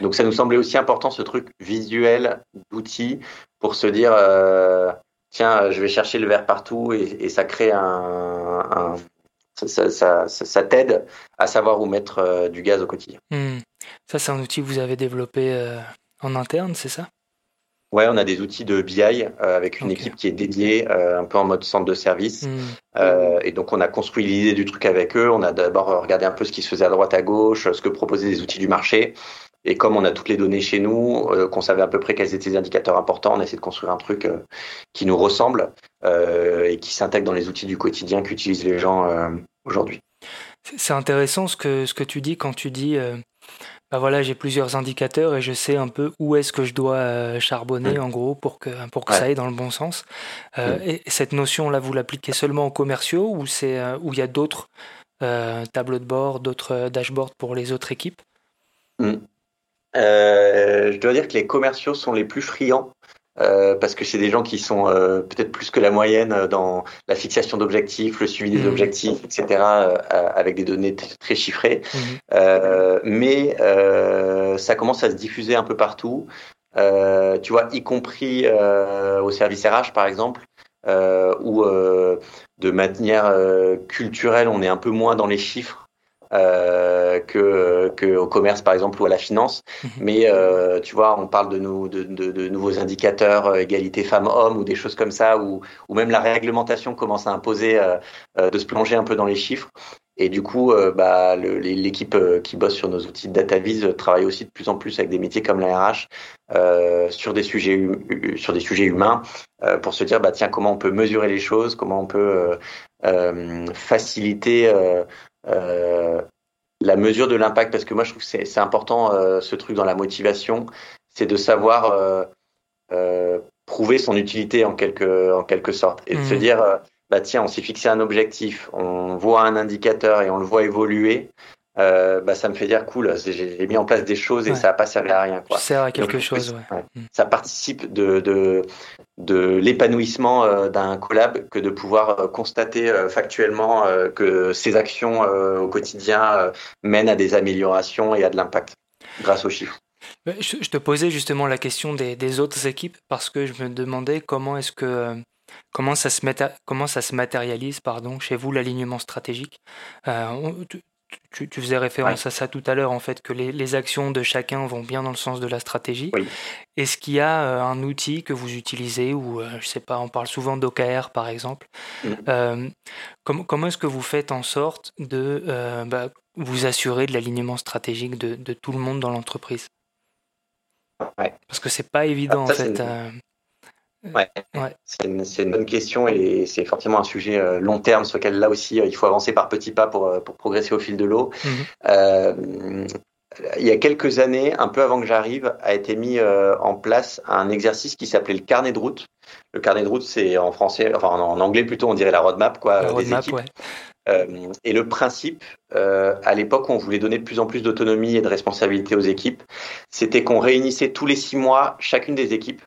Donc ça nous semblait aussi important ce truc visuel d'outils pour se dire, tiens, je vais chercher le vert partout et, ça crée un, un ça, ça, ça, ça t'aide à savoir où mettre du gaz au quotidien. Hmm. Ça, c'est un outil que vous avez développé euh, en interne, c'est ça? Ouais, on a des outils de BI euh, avec une équipe qui est dédiée, euh, un peu en mode centre de service. Hmm. et donc, on a construit l'idée du truc avec eux. On a d'abord regardé un peu ce qui se faisait à droite, à gauche, ce que proposaient les outils du marché. Et comme on a toutes les données chez nous, qu'on savait à peu près quels étaient les indicateurs importants, on a essayé de construire un truc qui nous ressemble et qui s'intègre dans les outils du quotidien qu'utilisent les gens aujourd'hui. C'est intéressant ce que, ce que tu dis quand tu dis bah voilà, j'ai plusieurs indicateurs et je sais un peu où est-ce que je dois euh, charbonner mm. en gros pour que, pour que ça aille dans le bon sens. Euh, mm. Et cette notion-là, vous l'appliquez seulement aux commerciaux ou c'est euh, où il y a d'autres tableaux de bord, d'autres dashboards pour les autres équipes? Mm. Je dois dire que les commerciaux sont les plus friands euh, parce que c'est des gens qui sont euh, peut-être plus que la moyenne euh, dans la fixation d'objectifs, le suivi des mmh. objectifs, etc., avec des données très chiffrées. Mmh. mais ça commence à se diffuser un peu partout. tu vois, y compris au service RH, par exemple, où de manière culturelle, on est un peu moins dans les chiffres euh, que, que au commerce par exemple ou à la finance. Mhm. Mais euh, tu vois, on parle de, nous, de, de, de nouveaux indicateurs, euh, égalité femmes-hommes ou des choses comme ça, ou, ou même la réglementation commence à imposer euh, euh, de se plonger un peu dans les chiffres. Et du coup, bah, l'équipe qui bosse sur nos outils de DataVis travaille aussi de plus en plus avec des métiers comme la RH sur des sujets sur des sujets humains pour se dire bah tiens comment on peut mesurer les choses, comment on peut faciliter euh, la mesure de l'impact, parce que moi je trouve que c'est important euh, ce truc dans la motivation, c'est de savoir euh, prouver son utilité en quelque, en quelque sorte et de se mmh. dire bah tiens, on s'est fixé un objectif, on voit un indicateur et on le voit évoluer, euh, bah, ça me fait dire cool, j'ai mis en place des choses et ça n'a pas servi à rien. Quoi. Ça sert à quelque chose, ouais. Mm. Ça participe de, de, de l'épanouissement euh, d'un collab que de pouvoir euh, constater factuellement que ces actions au quotidien mènent à des améliorations et à de l'impact grâce aux chiffres. Je, te posais justement la question des, des, autres équipes parce que je me demandais comment est-ce que comment ça se, comment ça se matérialise pardon, chez vous l'alignement stratégique. Tu, faisais référence à ça tout à l'heure, en fait, que les, actions de chacun vont bien dans le sens de la stratégie. Est-ce qu'il y a euh, un outil que vous utilisez, ou euh, je sais pas, on parle souvent d'OKR par exemple. Mmh. Euh, comment est-ce que vous faites en sorte de bah, vous assurer de l'alignement stratégique de, tout le monde dans l'entreprise? Parce que c'est pas évident, en fait. Ouais, c'est une, bonne question et c'est forcément un sujet euh, long terme sur lequel là aussi euh, il faut avancer par petits pas pour, euh, pour progresser au fil de l'eau. Mhm. il y a quelques années, un peu avant que j'arrive, a été mis en place un exercice qui s'appelait le carnet de route. Le carnet de route, c'est en français, enfin en anglais plutôt, on dirait la roadmap quoi, des équipes. et le principe, à l'époque, on voulait donner de plus en plus d'autonomie et de responsabilité aux équipes. C'était qu'on réunissait tous les six mois chacune des équipes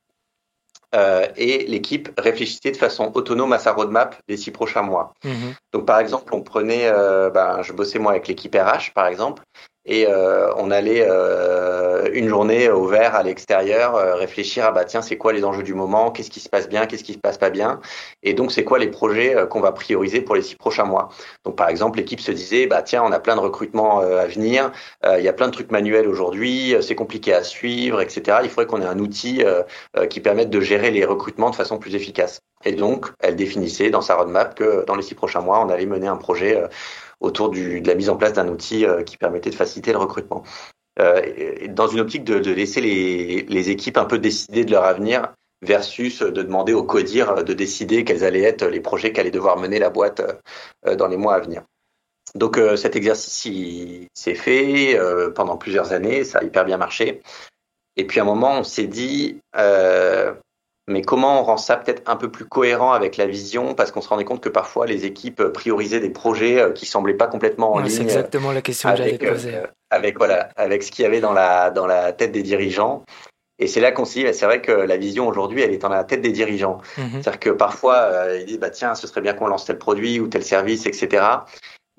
euh, et l'équipe réfléchissait de façon autonome à sa roadmap des six prochains mois. Mhm. Donc par exemple, on prenait, euh, ben, je bossais moi avec l'équipe RH par exemple, et euh, on allait euh, une journée au vert à l'extérieur euh, réfléchir à bah tiens c'est quoi les enjeux du moment? Qu'est-ce qui se passe bien? Qu'est-ce qui se passe pas bien? Et donc c'est quoi les projets qu'on va prioriser pour les six prochains mois? Donc par exemple l'équipe se disait bah tiens on a plein de recrutements à venir il y a plein de trucs manuels aujourd'hui c'est compliqué à suivre etc il faudrait qu'on ait un outil qui permette de gérer les recrutements de façon plus efficace. Et donc elle définissait dans sa roadmap que dans les six prochains mois on allait mener un projet autour du, de la mise en place d'un outil euh, qui permettait de faciliter le recrutement. Euh, dans une optique de, de laisser les, les, équipes un peu décider de leur avenir versus de demander au CODIR de décider quels allaient être les projets qu'allait devoir mener la boîte euh, dans les mois à venir. Donc cet exercice s'est fait pendant plusieurs années, ça a hyper bien marché. Et puis à un moment, on s'est dit, euh, mais comment on rend ça peut-être un peu plus cohérent avec la vision? Parce qu'on se rendait compte que parfois les équipes priorisaient des projets euh, qui semblaient pas complètement en ligne. C'est exactement la question que j'allais poser. Euh, avec voilà, avec ce qu'il y avait dans la dans la tête des dirigeants. Et c'est là qu'on s'est dit, bah, c'est vrai que la vision aujourd'hui, elle est dans la tête des dirigeants. Mhm. C'est-à-dire que parfois, euh, ils disent, bah tiens, ce serait bien qu'on lance tel produit ou tel service, etc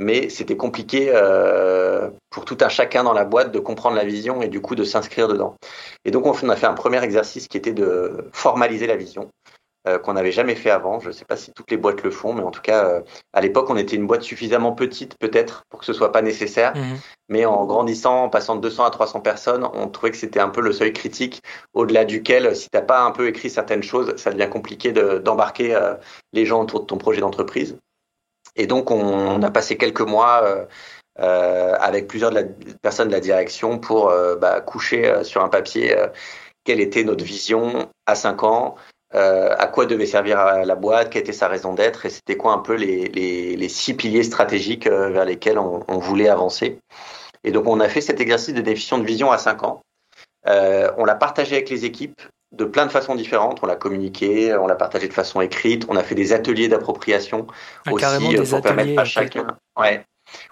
mais c'était compliqué euh, pour tout un chacun dans la boîte de comprendre la vision et du coup de s'inscrire dedans. Et donc on a fait un premier exercice qui était de formaliser la vision. Euh, qu'on n'avait jamais fait avant. Je ne sais pas si toutes les boîtes le font, mais en tout cas, euh, à l'époque, on était une boîte suffisamment petite, peut-être, pour que ce soit pas nécessaire. Mhm. Mais en grandissant, en passant de 200 à 300 personnes, on trouvait que c'était un peu le seuil critique, au-delà duquel, si tu n'as pas un peu écrit certaines choses, ça devient compliqué d'embarquer les gens autour de ton projet d'entreprise. Et donc, on, a passé quelques mois euh, euh, avec plusieurs de la, personnes de la direction pour euh, bah, coucher sur un papier quelle était notre vision à cinq ans, à quoi devait servir la boîte, quelle était sa raison d'être, et c'était quoi un peu les, les, les, six piliers stratégiques vers lesquels on, on, voulait avancer. Et donc, on a fait cet exercice de définition de vision à cinq ans. on l'a partagé avec les équipes de plein de façons différentes. On l'a communiqué, on l'a partagé de façon écrite, on a fait des ateliers d'appropriation ah, aussi euh, pour permettre à chacun. Ouais.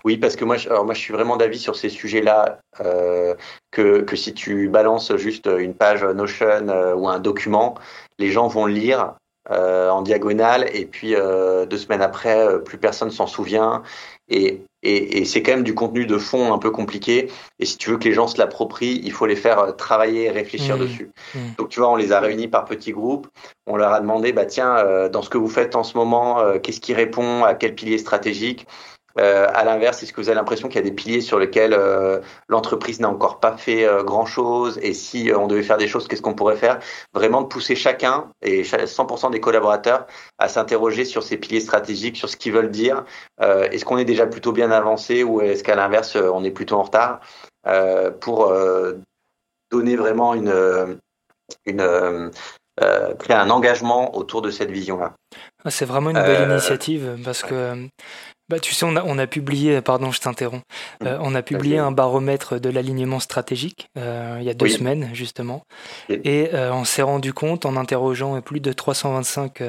Oui, parce que moi, je, alors moi, je suis vraiment d'avis sur ces sujets-là euh, que, que si tu balances juste une page Notion euh, ou un document, les gens vont le lire euh, en diagonale et puis euh, deux semaines après, plus personne s'en souvient. Et et, et c'est quand même du contenu de fond un peu compliqué. Et si tu veux que les gens se l'approprient, il faut les faire euh, travailler et réfléchir mmh. dessus. Mmh. Donc tu vois, on les a réunis par petits groupes. On leur a demandé, bah tiens, euh, dans ce que vous faites en ce moment, euh, qu'est-ce qui répond à quel pilier stratégique? Euh, à l'inverse, est-ce que vous avez l'impression qu'il y a des piliers sur lesquels euh, l'entreprise n'a encore pas fait euh, grand-chose Et si on devait faire des choses, qu'est-ce qu'on pourrait faire? Vraiment de pousser chacun et 100% des collaborateurs à s'interroger sur ces piliers stratégiques, sur ce qu'ils veulent dire. est-ce qu'on est déjà plutôt bien avancé ou est-ce qu'à l'inverse, on est plutôt en retard? Pour donner vraiment une, une créer un engagement autour de cette vision-là. Ah, c'est vraiment une belle initiative parce que Bah, tu sais, on a, on a publié, pardon, je t'interromps, mmh. euh, on a publié un baromètre de l'alignement stratégique euh, il y a deux semaines, justement. Et euh, on s'est rendu compte, en interrogeant plus de 325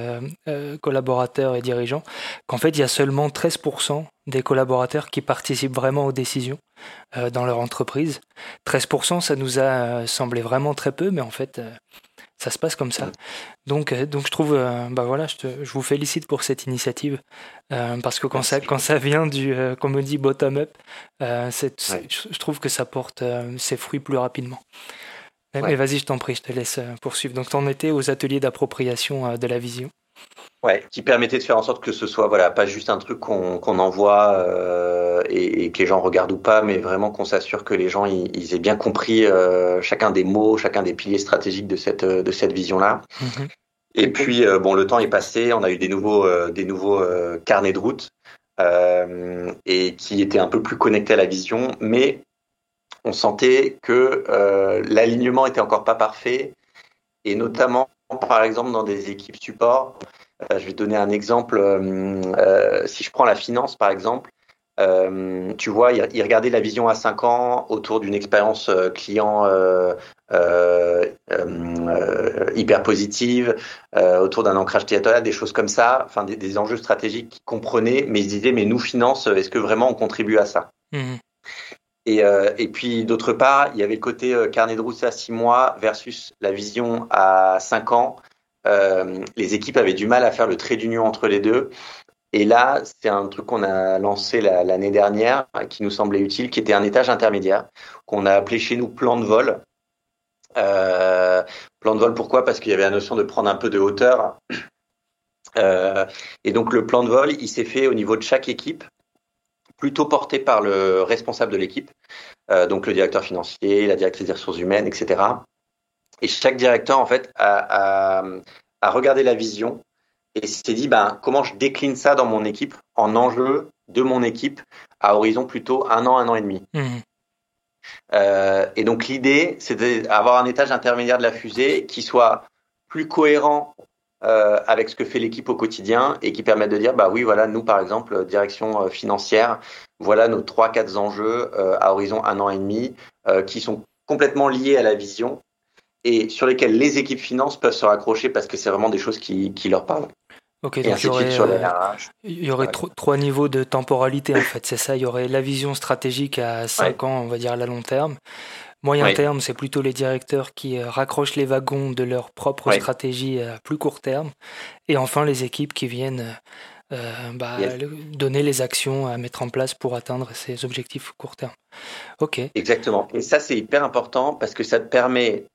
collaborateurs et dirigeants, qu'en fait, il y a seulement 13% des collaborateurs qui participent vraiment aux décisions dans leur entreprise. 13%, ça nous a semblé vraiment très peu, mais en fait, ça se passe comme ça. Donc, euh, donc je trouve, euh, bah voilà, je, je, vous félicite pour cette initiative euh, parce que quand ça, quand ça vient du, comme on dit, bottom up, je trouve que ça porte ses fruits plus rapidement. Mais, vas-y, je t'en prie, je te laisse poursuivre. Donc, tu en étais aux ateliers d'appropriation de la vision. Ouais, qui permettait de faire en sorte que ce soit voilà pas juste un truc qu'on envoie euh, et, que les gens regardent ou pas, mais vraiment qu'on s'assure que les gens ils, aient bien compris euh, chacun des mots, chacun des piliers stratégiques de cette de cette vision là. Mhm. Et puis euh, bon, le temps est passé, on a eu des nouveaux des nouveaux carnets de route et qui étaient un peu plus connectés à la vision, mais on sentait que l'alignement était encore pas parfait et notamment par exemple dans des équipes support euh, je vais donner un exemple. Euh, euh, si je prends la finance, par exemple, tu vois, il, regardait la vision à 5 ans autour d'une expérience client hyper positive, autour d'un ancrage territorial, des choses comme ça, enfin des, enjeux stratégiques qu'ils comprenaient, mais ils se mais nous, finance, est-ce que vraiment on contribue à ça? Mmh. Et, et, puis d'autre part, il y avait le côté carnet de route à 6 mois versus la vision à 5 ans. Euh, les équipes avaient du mal à faire le trait d'union entre les deux. Et là, c'est un truc qu'on a lancé l'année dernière, qui nous semblait utile, qui était un étage intermédiaire, qu'on a appelé chez nous plan de vol. Euh, plan de vol, pourquoi? Parce qu'il y avait la notion de prendre un peu de hauteur. Euh, et donc le plan de vol, il s'est fait au niveau de chaque équipe, plutôt porté par le responsable de l'équipe, donc le directeur financier, la directrice des ressources humaines, etc. Et chaque directeur, en fait, a, regardé la vision et s'est dit, ben, comment je décline ça dans mon équipe, en enjeu de mon équipe, à horizon plutôt un an, un an et demi. Mmh. Euh, et donc l'idée, c'est d'avoir un étage intermédiaire de la fusée qui soit plus cohérent euh, avec ce que fait l'équipe au quotidien et qui permette de dire, bah oui, voilà, nous par exemple, direction euh, financière, voilà nos trois, quatre enjeux à horizon un an et demi qui sont complètement liés à la vision et sur lesquels les équipes finances peuvent se raccrocher parce que c'est vraiment des choses qui, qui leur parlent. Ok, donc il y aurait, euh, il y aurait trois niveaux de temporalité en fait, c'est ça. Il y aurait la vision stratégique à 5 ans, on va dire à la long terme. Moyen terme, c'est plutôt les directeurs qui euh, raccrochent les wagons de leur propre stratégie à plus court terme. Et enfin, les équipes qui viennent euh, bah, donner les actions à mettre en place pour atteindre ces objectifs court terme. Ok. Exactement. Et ça, c'est hyper important parce que ça te permet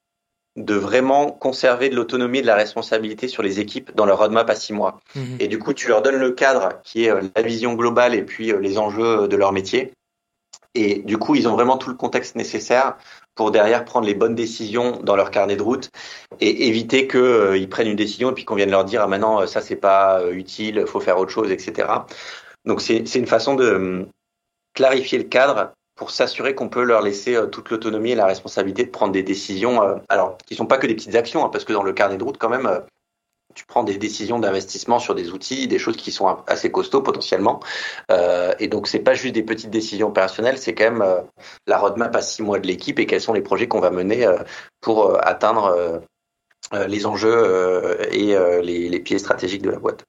de vraiment conserver de l'autonomie et de la responsabilité sur les équipes dans leur roadmap à six mois. Mhm. Et du coup, tu leur donnes le cadre qui est euh, la vision globale et puis euh, les enjeux de leur métier. Et du coup, ils ont vraiment tout le contexte nécessaire pour derrière prendre les bonnes décisions dans leur carnet de route et éviter qu'ils euh, prennent une décision et puis qu'on vienne leur dire ah maintenant ça c'est pas utile, faut faire autre chose, etc. Donc c'est une façon de hum, clarifier le cadre pour s'assurer qu'on peut leur laisser euh, toute l'autonomie et la responsabilité de prendre des décisions, euh, alors qui sont pas que des petites actions, hein, parce que dans le carnet de route quand même, euh, tu prends des décisions d'investissement sur des outils, des choses qui sont assez costauds potentiellement, euh, et donc c'est pas juste des petites décisions opérationnelles, c'est quand même la roadmap à six mois de l'équipe et quels sont les projets qu'on va mener pour atteindre les enjeux et les, les pieds stratégiques de la boîte.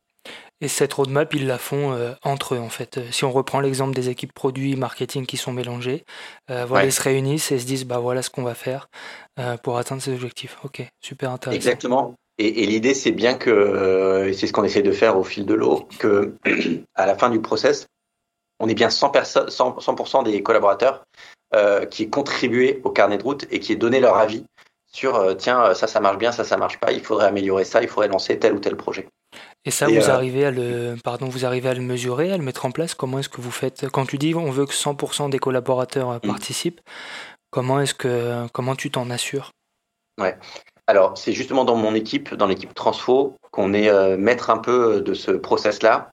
Et cette roadmap, ils la font euh, entre eux, en fait. Si on reprend l'exemple des équipes produits, marketing qui sont mélangées, euh, voilà, ils se réunissent et se disent, bah voilà ce qu'on va faire euh, pour atteindre ces objectifs. Ok, super intéressant. Exactement. Et, l'idée, c'est bien que, c'est ce qu'on essaie de faire au fil de l'eau, que à la fin du process, on ait bien 100%, 100 des collaborateurs qui aient contribué au carnet de route et qui aient donné leur avis sur, tiens, ça, ça marche bien, ça, ça marche pas, il faudrait améliorer ça, il faudrait lancer tel ou tel projet. Et ça, vous, euh, arrivez à le, pardon, vous arrivez à le mesurer, à le mettre en place? Comment est-ce que vous faites? Quand tu dis on veut que 100% des collaborateurs euh, mm. participent, comment, est-ce que, comment tu t'en assures? Ouais. Alors, c'est justement dans mon équipe, dans l'équipe Transfo, qu'on est euh, maître un peu de ce process-là.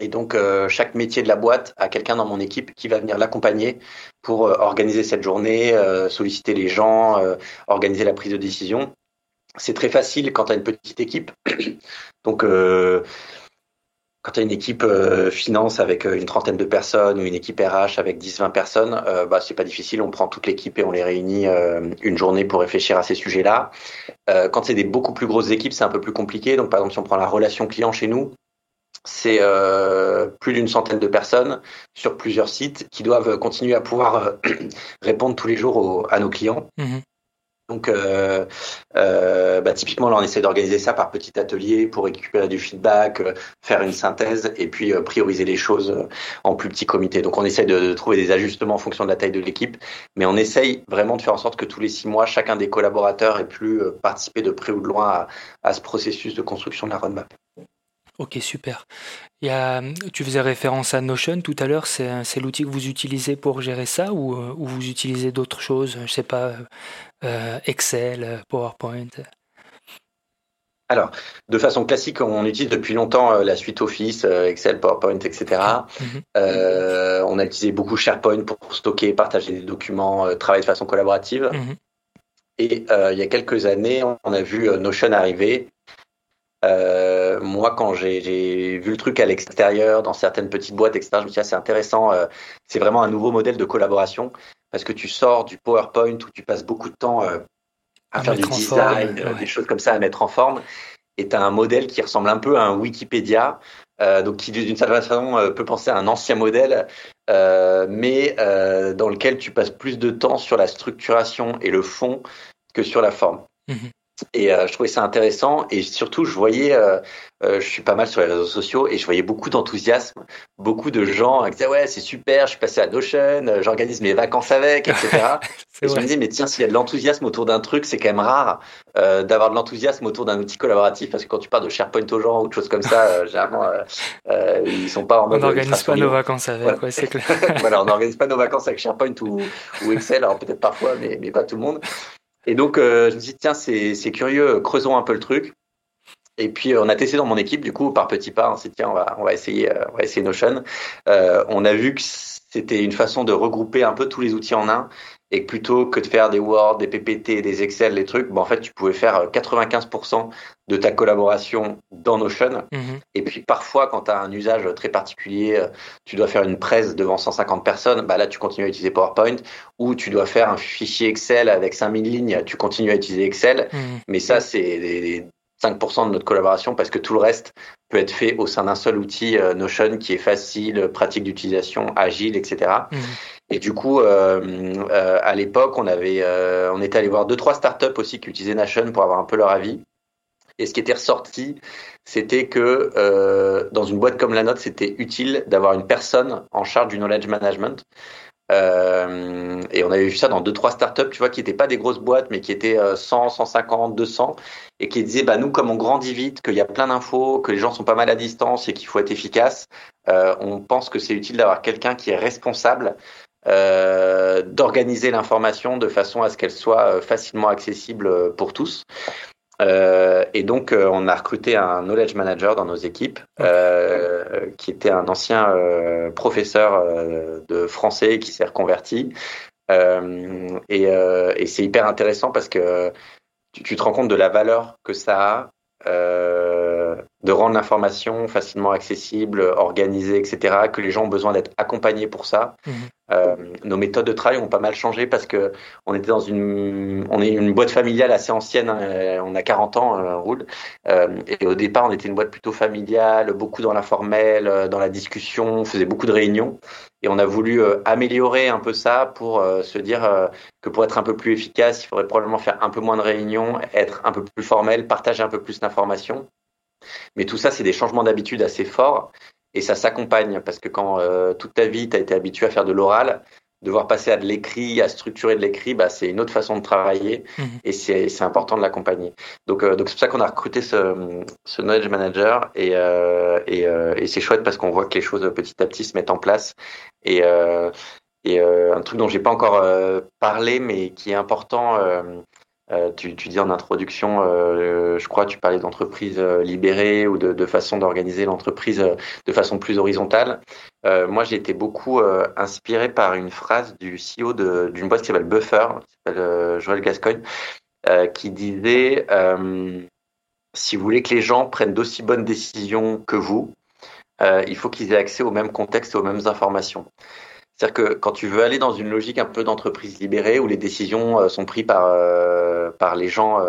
Et donc, chaque métier de la boîte a quelqu'un dans mon équipe qui va venir l'accompagner pour organiser cette journée, solliciter les gens, organiser la prise de décision c'est très facile quand tu as une petite équipe. Donc, euh, quand tu as une équipe euh, finance avec euh, une trentaine de personnes ou une équipe RH avec 10-20 personnes, euh, bah, c'est pas difficile. On prend toute l'équipe et on les réunit une journée pour réfléchir à ces sujets-là. quand c'est des beaucoup plus grosses équipes, c'est un peu plus compliqué. Donc, par exemple, si on prend la relation client chez nous, c'est plus d'une centaine de personnes sur plusieurs sites qui doivent continuer à pouvoir répondre tous les jours à nos clients. Mmh donc, euh, euh, bah, typiquement, là, on essaie d'organiser ça par petit atelier pour récupérer du feedback, euh, faire une synthèse et puis prioriser les choses en plus petits comités. Donc, on essaie de, trouver des ajustements en fonction de la taille de l'équipe, mais on essaye vraiment de faire en sorte que tous les six mois, chacun des collaborateurs ait pu participer de près ou de loin à ce processus de construction de la roadmap. Ok, super. Il y a, tu faisais référence à Notion tout à l'heure, c'est, l'outil que vous utilisez pour gérer ça ou, ou vous utilisez d'autres choses, je sais pas, euh, Excel, PowerPoint? Alors, de façon classique, on utilise depuis longtemps euh, la suite Office, euh, Excel, PowerPoint, etc. On a utilisé beaucoup SharePoint pour stocker, partager des documents, travailler de façon collaborative. Mhm. Et il y a quelques années, on a vu Notion arriver. Moi, quand j'ai vu le truc à l'extérieur, dans certaines petites boîtes, etc., je me suis dit, ah, c'est intéressant. c'est vraiment un nouveau modèle de collaboration parce que tu sors du PowerPoint où tu passes beaucoup de temps euh, à, faire du design, euh, des choses comme ça, à mettre en forme. Et tu as un modèle qui ressemble un peu à un Wikipédia, euh, donc qui d'une certaine façon peut penser à un ancien modèle, mais dans lequel tu passes plus de temps sur la structuration et le fond que sur la forme. Mhm. Et je trouvais ça intéressant. Et surtout, je voyais euh, je suis pas mal sur les réseaux sociaux et je voyais beaucoup d'enthousiasme, beaucoup de gens qui disaient ouais c'est super, je suis passé à Notion, euh, j'organise mes vacances avec, etc. et je me disais mais tiens s'il y a de l'enthousiasme autour d'un truc, c'est quand même rare euh, d'avoir de l'enthousiasme autour d'un outil collaboratif parce que quand tu parles de SharePoint aux gens ou de choses comme ça, euh, généralement euh, ils sont pas en mode. On n'organise pas nos vacances avec, voilà. ouais, c'est clair. voilà, on n'organise pas nos vacances avec SharePoint ou, ou Excel, alors peut-être parfois, mais, mais pas tout le monde. Et donc je me dis tiens c'est curieux, creusons un peu le truc. Et puis on a testé dans mon équipe du coup par petits pas. On s'est dit tiens on va on va essayer euh, on va essayer Notion. Euh, on a vu que c'était une façon de regrouper un peu tous les outils en un et plutôt que de faire des Word, des PPT, des Excel, des trucs, bon, en fait, tu pouvais faire 95% euh, de ta collaboration dans Notion. Mhm. Et puis parfois, quand tu as un usage très particulier, euh, tu dois faire une presse devant 150 personnes, bah là, tu continues à utiliser PowerPoint. Ou tu dois faire un fichier Excel avec 5000 lignes, tu continues à utiliser Excel. Mhm. Mais ça, c'est des, 5% de notre collaboration parce que tout le reste peut être fait au sein d'un seul outil euh, Notion qui est facile, pratique d'utilisation, agile, etc. Mmh. Et du coup, euh, euh, à l'époque, on avait, euh, on était allé voir deux trois startups aussi qui utilisaient Notion pour avoir un peu leur avis. Et ce qui était ressorti, c'était que euh, dans une boîte comme la nôtre, c'était utile d'avoir une personne en charge du knowledge management euh, et on avait vu ça dans deux trois startups, tu vois, qui n'étaient pas des grosses boîtes, mais qui étaient 100, 150, 200, et qui disaient, bah nous, comme on grandit vite, qu'il y a plein d'infos, que les gens sont pas mal à distance et qu'il faut être efficace, euh, on pense que c'est utile d'avoir quelqu'un qui est responsable euh, d'organiser l'information de façon à ce qu'elle soit facilement accessible pour tous. Euh, et donc, euh, on a recruté un knowledge manager dans nos équipes, euh, qui était un ancien professeur de français qui s'est reconverti. et, et c'est hyper intéressant parce que tu, tu, te rends compte de la valeur que ça a de rendre l'information facilement accessible, organisée, etc., que les gens ont besoin d'être accompagnés pour ça. Mmh. Euh, nos méthodes de travail ont pas mal changé parce que on était dans une, on est une boîte familiale assez ancienne. Hein, on a 40 ans, euh, roule. Euh, et au départ, on était une boîte plutôt familiale, beaucoup dans l'informel, euh, dans la discussion, on faisait beaucoup de réunions. Et on a voulu euh, améliorer un peu ça pour se dire que pour être un peu plus efficace, il faudrait probablement faire un peu moins de réunions, être un peu plus formel, partager un peu plus d'informations. Mais tout ça, c'est des changements d'habitude assez forts et ça s'accompagne parce que quand euh, toute ta vie, tu as été habitué à faire de l'oral, devoir passer à de l'écrit, à structurer de l'écrit, bah, c'est une autre façon de travailler mmh. et c'est important de l'accompagner. Donc euh, donc c'est pour ça qu'on a recruté ce, ce knowledge manager et, euh, et, euh, et c'est chouette parce qu'on voit que les choses petit à petit se mettent en place et et un truc dont j'ai pas encore parlé mais qui est important euh, tu, tu, dis en introduction, euh, je crois, tu parlais d'entreprise euh, libérée ou de, de façon d'organiser l'entreprise euh, de façon plus horizontale. moi, j'ai été beaucoup inspiré par une phrase du CEO d'une boîte qui s'appelle Buffer, qui s'appelle Joël Gascogne, qui disait si vous voulez que les gens prennent d'aussi bonnes décisions que vous, il faut qu'ils aient accès aux mêmes contextes et aux mêmes informations. C'est-à-dire que quand tu veux aller dans une logique un peu d'entreprise libérée où les décisions sont prises par, par les gens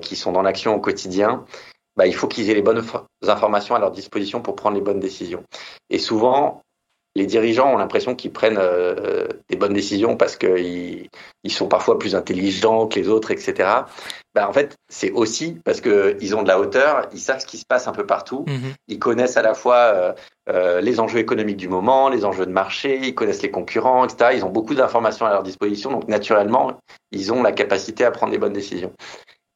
qui sont dans l'action au quotidien, bah, il faut qu'ils aient les bonnes informations à leur disposition pour prendre les bonnes décisions. Et souvent, les dirigeants ont l'impression qu'ils prennent euh, des bonnes décisions parce qu'ils ils sont parfois plus intelligents que les autres, etc. Bah, en fait, c'est aussi parce qu'ils ont de la hauteur, ils savent ce qui se passe un peu partout, mhm. ils connaissent à la fois euh, euh, les enjeux économiques du moment, les enjeux de marché, ils connaissent les concurrents, etc. Ils ont beaucoup d'informations à leur disposition, donc naturellement, ils ont la capacité à prendre des bonnes décisions.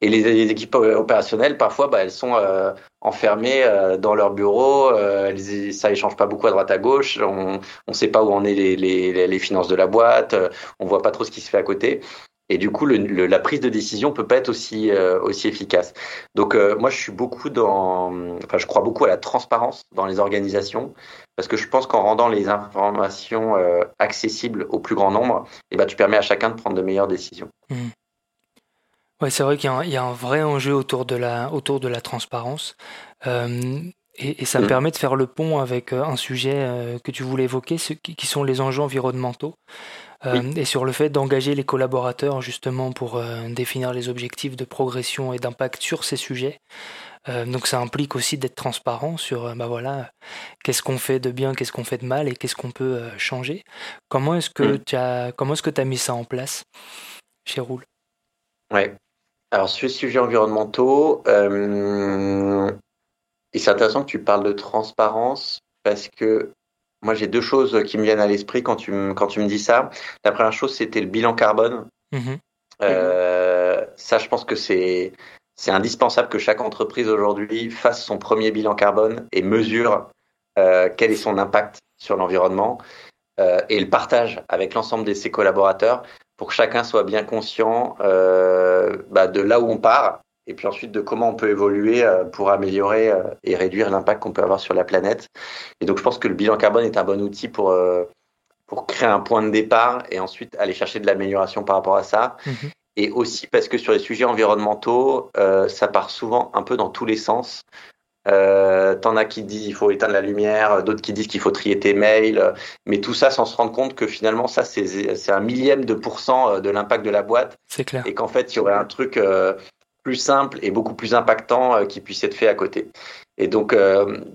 Et les, équipes opérationnelles, parfois, bah, elles sont euh, enfermées euh, dans leur bureau. Euh, ça échange pas beaucoup à droite à gauche. On ne sait pas où en est les, les, les, finances de la boîte. on voit pas trop ce qui se fait à côté. Et du coup, le, la prise de décision peut pas être aussi aussi efficace. Donc moi, je suis beaucoup dans, enfin, je crois beaucoup à la transparence dans les organisations parce que je pense qu'en rendant les informations accessibles au plus grand nombre, eh ben, tu permets à chacun de prendre de meilleures décisions. Mmh. Ouais, c'est vrai qu'il y, a un vrai enjeu autour de la, autour de la transparence. Euh, et, ça me mm. permet de faire le pont avec euh, un sujet euh, que tu voulais évoquer, ce qui, sont les enjeux environnementaux. Et sur le fait d'engager les collaborateurs justement pour définir les objectifs de progression et d'impact sur ces sujets. donc ça implique aussi d'être transparent sur bah voilà, qu'est-ce qu'on fait de bien, qu'est-ce qu'on fait de mal et qu'est-ce qu'on peut changer. Comment est-ce que mm. tu as, comment est-ce que tu as mis ça en place chez Roule Ouais. Alors, sur les sujets environnementaux, euh, et c'est intéressant que tu parles de transparence parce que moi, j'ai deux choses qui me viennent à l'esprit quand tu, me, quand tu me dis ça. La première chose, c'était le bilan carbone. Mhm. Euh, ça, je pense que c'est c'est indispensable que chaque entreprise aujourd'hui fasse son premier bilan carbone et mesure euh, quel est son impact sur l'environnement et le partage avec l'ensemble de ses collaborateurs pour que chacun soit bien conscient euh, bah, de là où on part et puis ensuite de comment on peut évoluer euh, pour améliorer euh, et réduire l'impact qu'on peut avoir sur la planète. Et donc je pense que le bilan carbone est un bon outil pour, pour créer un point de départ et ensuite aller chercher de l'amélioration par rapport à ça. Mhm. Et aussi parce que sur les sujets environnementaux, ça part souvent un peu dans tous les sens. Euh, T'en as qui disent qu'il faut éteindre la lumière, d'autres qui disent qu'il faut trier tes mails, mais tout ça sans se rendre compte que finalement ça c'est un millième de pourcent euh, de l'impact de la boîte. C'est clair. Et qu'en fait il y aurait un truc euh, plus simple et beaucoup plus impactant euh, qui puisse être fait à côté. Et donc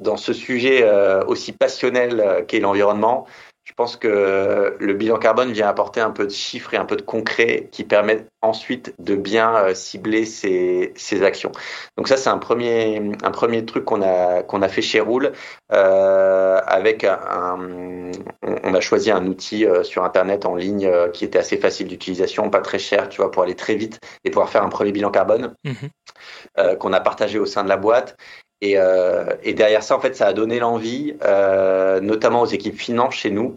dans ce sujet aussi passionnel qu'est l'environnement, je pense que le bilan carbone vient apporter un peu de chiffres et un peu de concret qui permettent ensuite de bien euh, cibler ces, actions. Donc ça, c'est un premier, un premier truc qu'on a, qu'on a fait chez Roule. Euh, avec un, on a choisi un outil euh, sur Internet en ligne qui était assez facile d'utilisation, pas très cher, tu vois, pour aller très vite et pouvoir faire un premier bilan carbone mmh qu'on a partagé au sein de la boîte. Et, euh, et, derrière ça, en fait, ça a donné l'envie, euh, notamment aux équipes finance chez nous,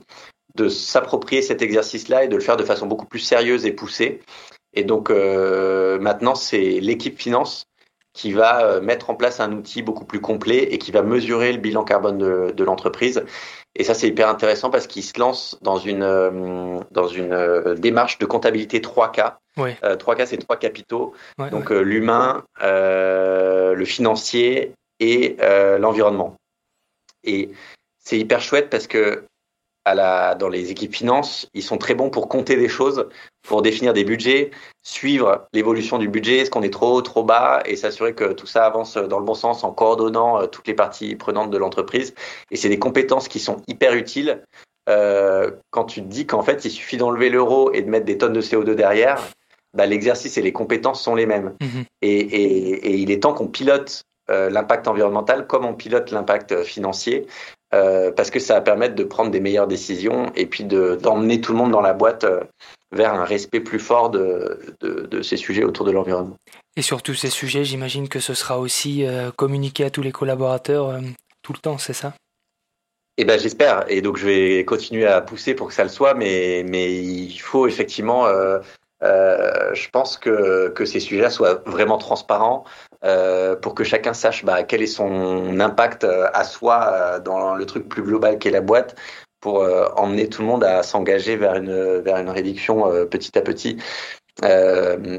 de s'approprier cet exercice-là et de le faire de façon beaucoup plus sérieuse et poussée. Et donc euh, maintenant, c'est l'équipe finance qui va euh, mettre en place un outil beaucoup plus complet et qui va mesurer le bilan carbone de, de l'entreprise. Et ça, c'est hyper intéressant parce qu'il se lance dans une, euh, dans une démarche de comptabilité 3K. Oui. 3K, c'est trois capitaux. Donc l'humain, le financier et euh, l'environnement. Et c'est hyper chouette parce que à la, dans les équipes finances, ils sont très bons pour compter des choses, pour définir des budgets, suivre l'évolution du budget, est-ce qu'on est trop haut, trop bas, et s'assurer que tout ça avance dans le bon sens en coordonnant euh, toutes les parties prenantes de l'entreprise. Et c'est des compétences qui sont hyper utiles euh, quand tu te dis qu'en fait, il suffit d'enlever l'euro et de mettre des tonnes de CO2 derrière. Bah, l'exercice et les compétences sont les mêmes. Mm-hmm. et, et, et, il est temps qu'on pilote l'impact environnemental comme on pilote l'impact financier. Euh, parce que ça va permettre de prendre des meilleures décisions et puis d'emmener tout le monde dans la boîte euh, vers un respect plus fort de, de, ces sujets autour de l'environnement. Et sur tous ces sujets, j'imagine que ce sera aussi communiqué à tous les collaborateurs tout le temps, c'est ça? Eh ben j'espère et donc je vais continuer à pousser pour que ça le soit, mais mais il faut effectivement euh, je pense que, que ces sujets soient vraiment transparents euh, pour que chacun sache bah, quel est son impact euh, à soi euh, dans le truc plus global qu'est la boîte pour emmener tout le monde à s'engager vers une, vers une réduction petit à petit.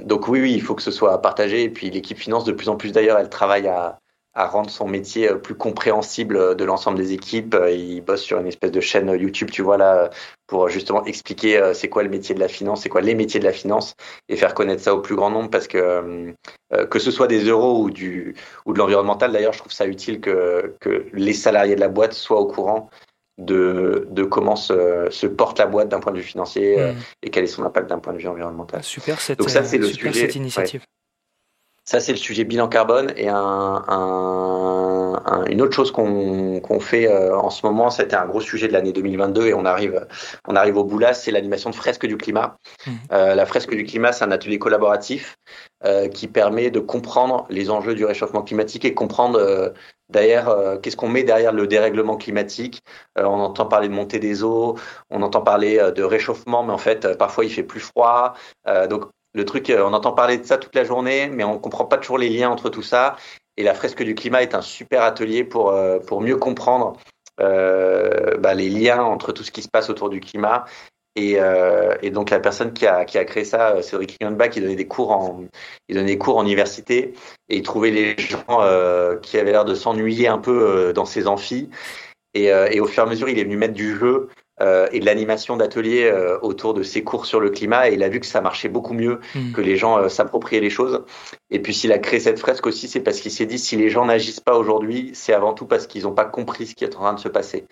donc oui, oui, il faut que ce soit partagé. Et puis l'équipe finance, de plus en plus d'ailleurs, elle travaille à, à rendre son métier euh, plus compréhensible euh, de l'ensemble des équipes. Euh, il bosse sur une espèce de chaîne YouTube, tu vois là, pour justement expliquer c'est quoi le métier de la finance, c'est quoi les métiers de la finance et faire connaître ça au plus grand nombre parce que que ce soit des euros ou du ou de l'environnemental d'ailleurs, je trouve ça utile que que les salariés de la boîte soient au courant de, de comment se, se, porte la boîte d'un point de vue financier hmm. et quel est son impact d'un point de vue environnemental. Super cette, Donc ça, c'est le sujet, cette initiative. Ça, c'est le sujet bilan carbone. Et un, une autre chose qu'on fait euh, en ce moment, c'était un gros sujet de l'année 2022 et on arrive, on arrive au bout là, c'est l'animation de fresque du climat. Mmh. Euh, la fresque du climat, c'est un atelier collaboratif euh, qui permet de comprendre les enjeux du réchauffement climatique et comprendre D'ailleurs, qu'est-ce qu'on met derrière le dérèglement climatique On entend parler de montée des eaux, on entend parler de réchauffement, mais en fait, parfois il fait plus froid. donc, le truc, euh, on entend parler de ça toute la journée, mais on comprend pas toujours les liens entre tout ça. Et la fresque du climat est un super atelier pour, euh, pour mieux comprendre euh, bah, les liens entre tout ce qui se passe autour du climat. Et, euh, et donc la personne qui a, qui a créé ça, Cédric Rionbach, qui donnait des cours en, il donnait des cours en université et il trouvait les gens euh, qui avaient l'air de s'ennuyer un peu dans ses amphis. Et, et, au fur et à mesure, il est venu mettre du jeu euh, et de l'animation d'ateliers euh, autour de ces cours sur le climat. Et il a vu que ça marchait beaucoup mieux, hmm. que les gens euh, s'appropriaient les choses. Et puis s'il a créé cette fresque aussi, c'est parce qu'il s'est dit si les gens n'agissent pas aujourd'hui, c'est avant tout parce qu'ils n'ont pas compris ce qui est en train de se passer.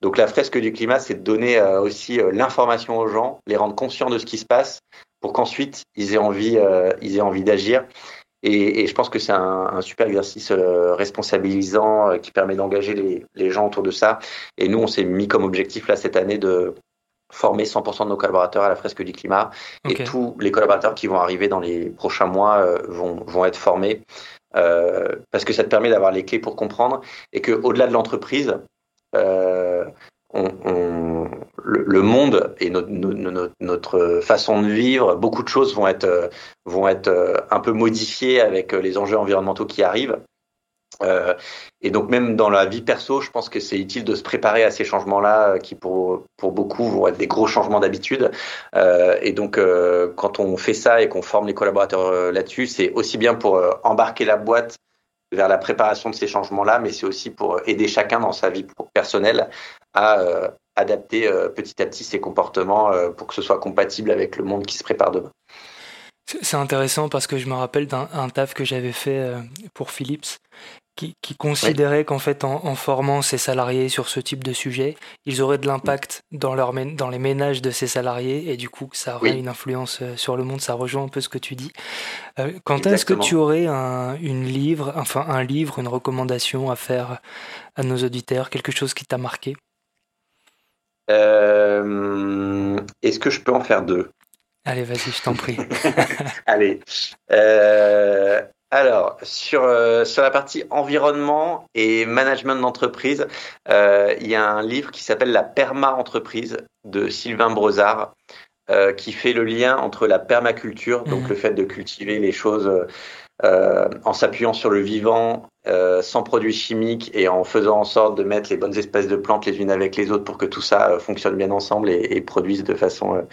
Donc la fresque du climat, c'est de donner aussi l'information aux gens, les rendre conscients de ce qui se passe, pour qu'ensuite ils aient envie, ils aient envie d'agir. Et, et, je pense que c'est un, un, super exercice euh, responsabilisant euh, qui permet d'engager les, les, gens autour de ça. Et nous, on s'est mis comme objectif là cette année de former 100% de nos collaborateurs à la fresque du climat. Et tous les collaborateurs qui vont arriver dans les prochains mois euh, vont, vont être formés parce que ça te permet d'avoir les clés pour comprendre et que au-delà de l'entreprise, on, le, monde et notre, façon de vivre, beaucoup de choses vont être, vont être euh, un peu modifiées avec euh, les enjeux environnementaux qui arrivent. Euh, et donc même dans la vie perso, je pense que c'est utile de se préparer à ces changements-là, qui pour, pour beaucoup vont être des gros changements d'habitude. et donc quand on fait ça et qu'on forme les collaborateurs là-dessus, c'est aussi bien pour embarquer la boîte vers la préparation de ces changements-là, mais c'est aussi pour aider chacun dans sa vie personnelle à euh, adapter euh, petit à petit ses comportements euh, pour que ce soit compatible avec le monde qui se prépare demain. C'est intéressant parce que je me rappelle d'un taf que j'avais fait pour Philips qui, qui considérait qu'en fait en, formant ses salariés sur ce type de sujet, ils auraient de l'impact dans, leur, dans les ménages de ces salariés et du coup ça aurait une influence sur le monde, ça rejoint un peu ce que tu dis. Euh, Quentin, est-ce que tu aurais un, une livre, enfin un livre, une recommandation à faire à nos auditeurs, quelque chose qui t'a marqué? Euh, Est-ce que je peux en faire deux? Allez, vas-y, je t'en prie. Allez. Euh, alors, sur, euh, sur la partie environnement et management d'entreprise, il y a un livre qui s'appelle La perma-entreprise de Sylvain Brezard, qui fait le lien entre la permaculture, donc mmh. le fait de cultiver les choses euh, en s'appuyant sur le vivant, euh, sans produits chimiques et en faisant en sorte de mettre les bonnes espèces de plantes les unes avec les autres pour que tout ça euh, fonctionne bien ensemble et, et produise de façon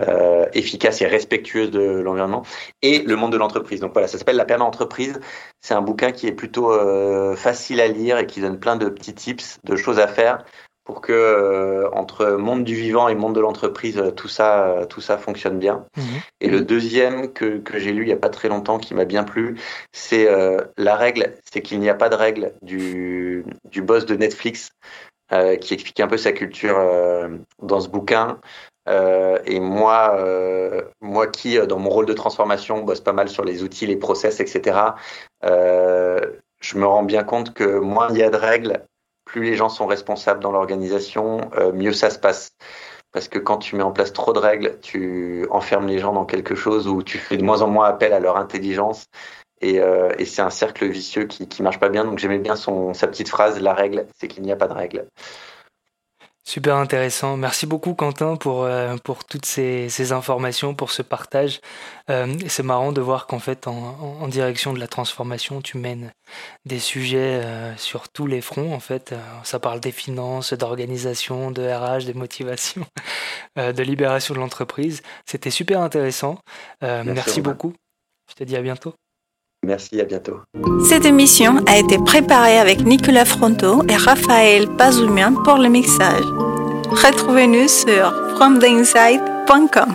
euh, efficace et respectueuse de l'environnement. Et le monde de l'entreprise. Donc voilà, ça s'appelle La Perle entreprise. C'est un bouquin qui est plutôt facile à lire et qui donne plein de petits tips, de choses à faire pour que euh, entre monde du vivant et monde de l'entreprise, euh, tout ça, euh, tout ça fonctionne bien. Mhm. Et le deuxième que, que j'ai lu il y a pas très longtemps, qui m'a bien plu, c'est la règle, c'est qu'il n'y a pas de règle du, du boss de Netflix qui explique un peu sa culture dans ce bouquin. et moi, moi qui, dans mon rôle de transformation, bosse pas mal sur les outils, les process, etc., je me rends bien compte que moins il y a de règles, plus les gens sont responsables dans l'organisation, euh, mieux ça se passe. Parce que quand tu mets en place trop de règles, tu enfermes les gens dans quelque chose où tu fais de moins en moins appel à leur intelligence. Et, euh, et c'est un cercle vicieux qui, qui marche pas bien. Donc j'aimais bien son, sa petite phrase, la règle, c'est qu'il n'y a pas de règle. Super intéressant. Merci beaucoup Quentin pour, euh, pour toutes ces, ces, informations, pour ce partage. Euh, c'est marrant de voir qu'en fait, en, en, direction de la transformation, tu mènes des sujets euh, sur tous les fronts. En fait, ça parle des finances, d'organisation, de RH, de motivation, de libération de l'entreprise. C'était super intéressant. merci beaucoup. Je te dis à bientôt. Merci, à bientôt. Cette émission a été préparée avec Nicolas Fronto et Raphaël Pazoumian pour le mixage. Retrouvez-nous sur fromtheinside.com.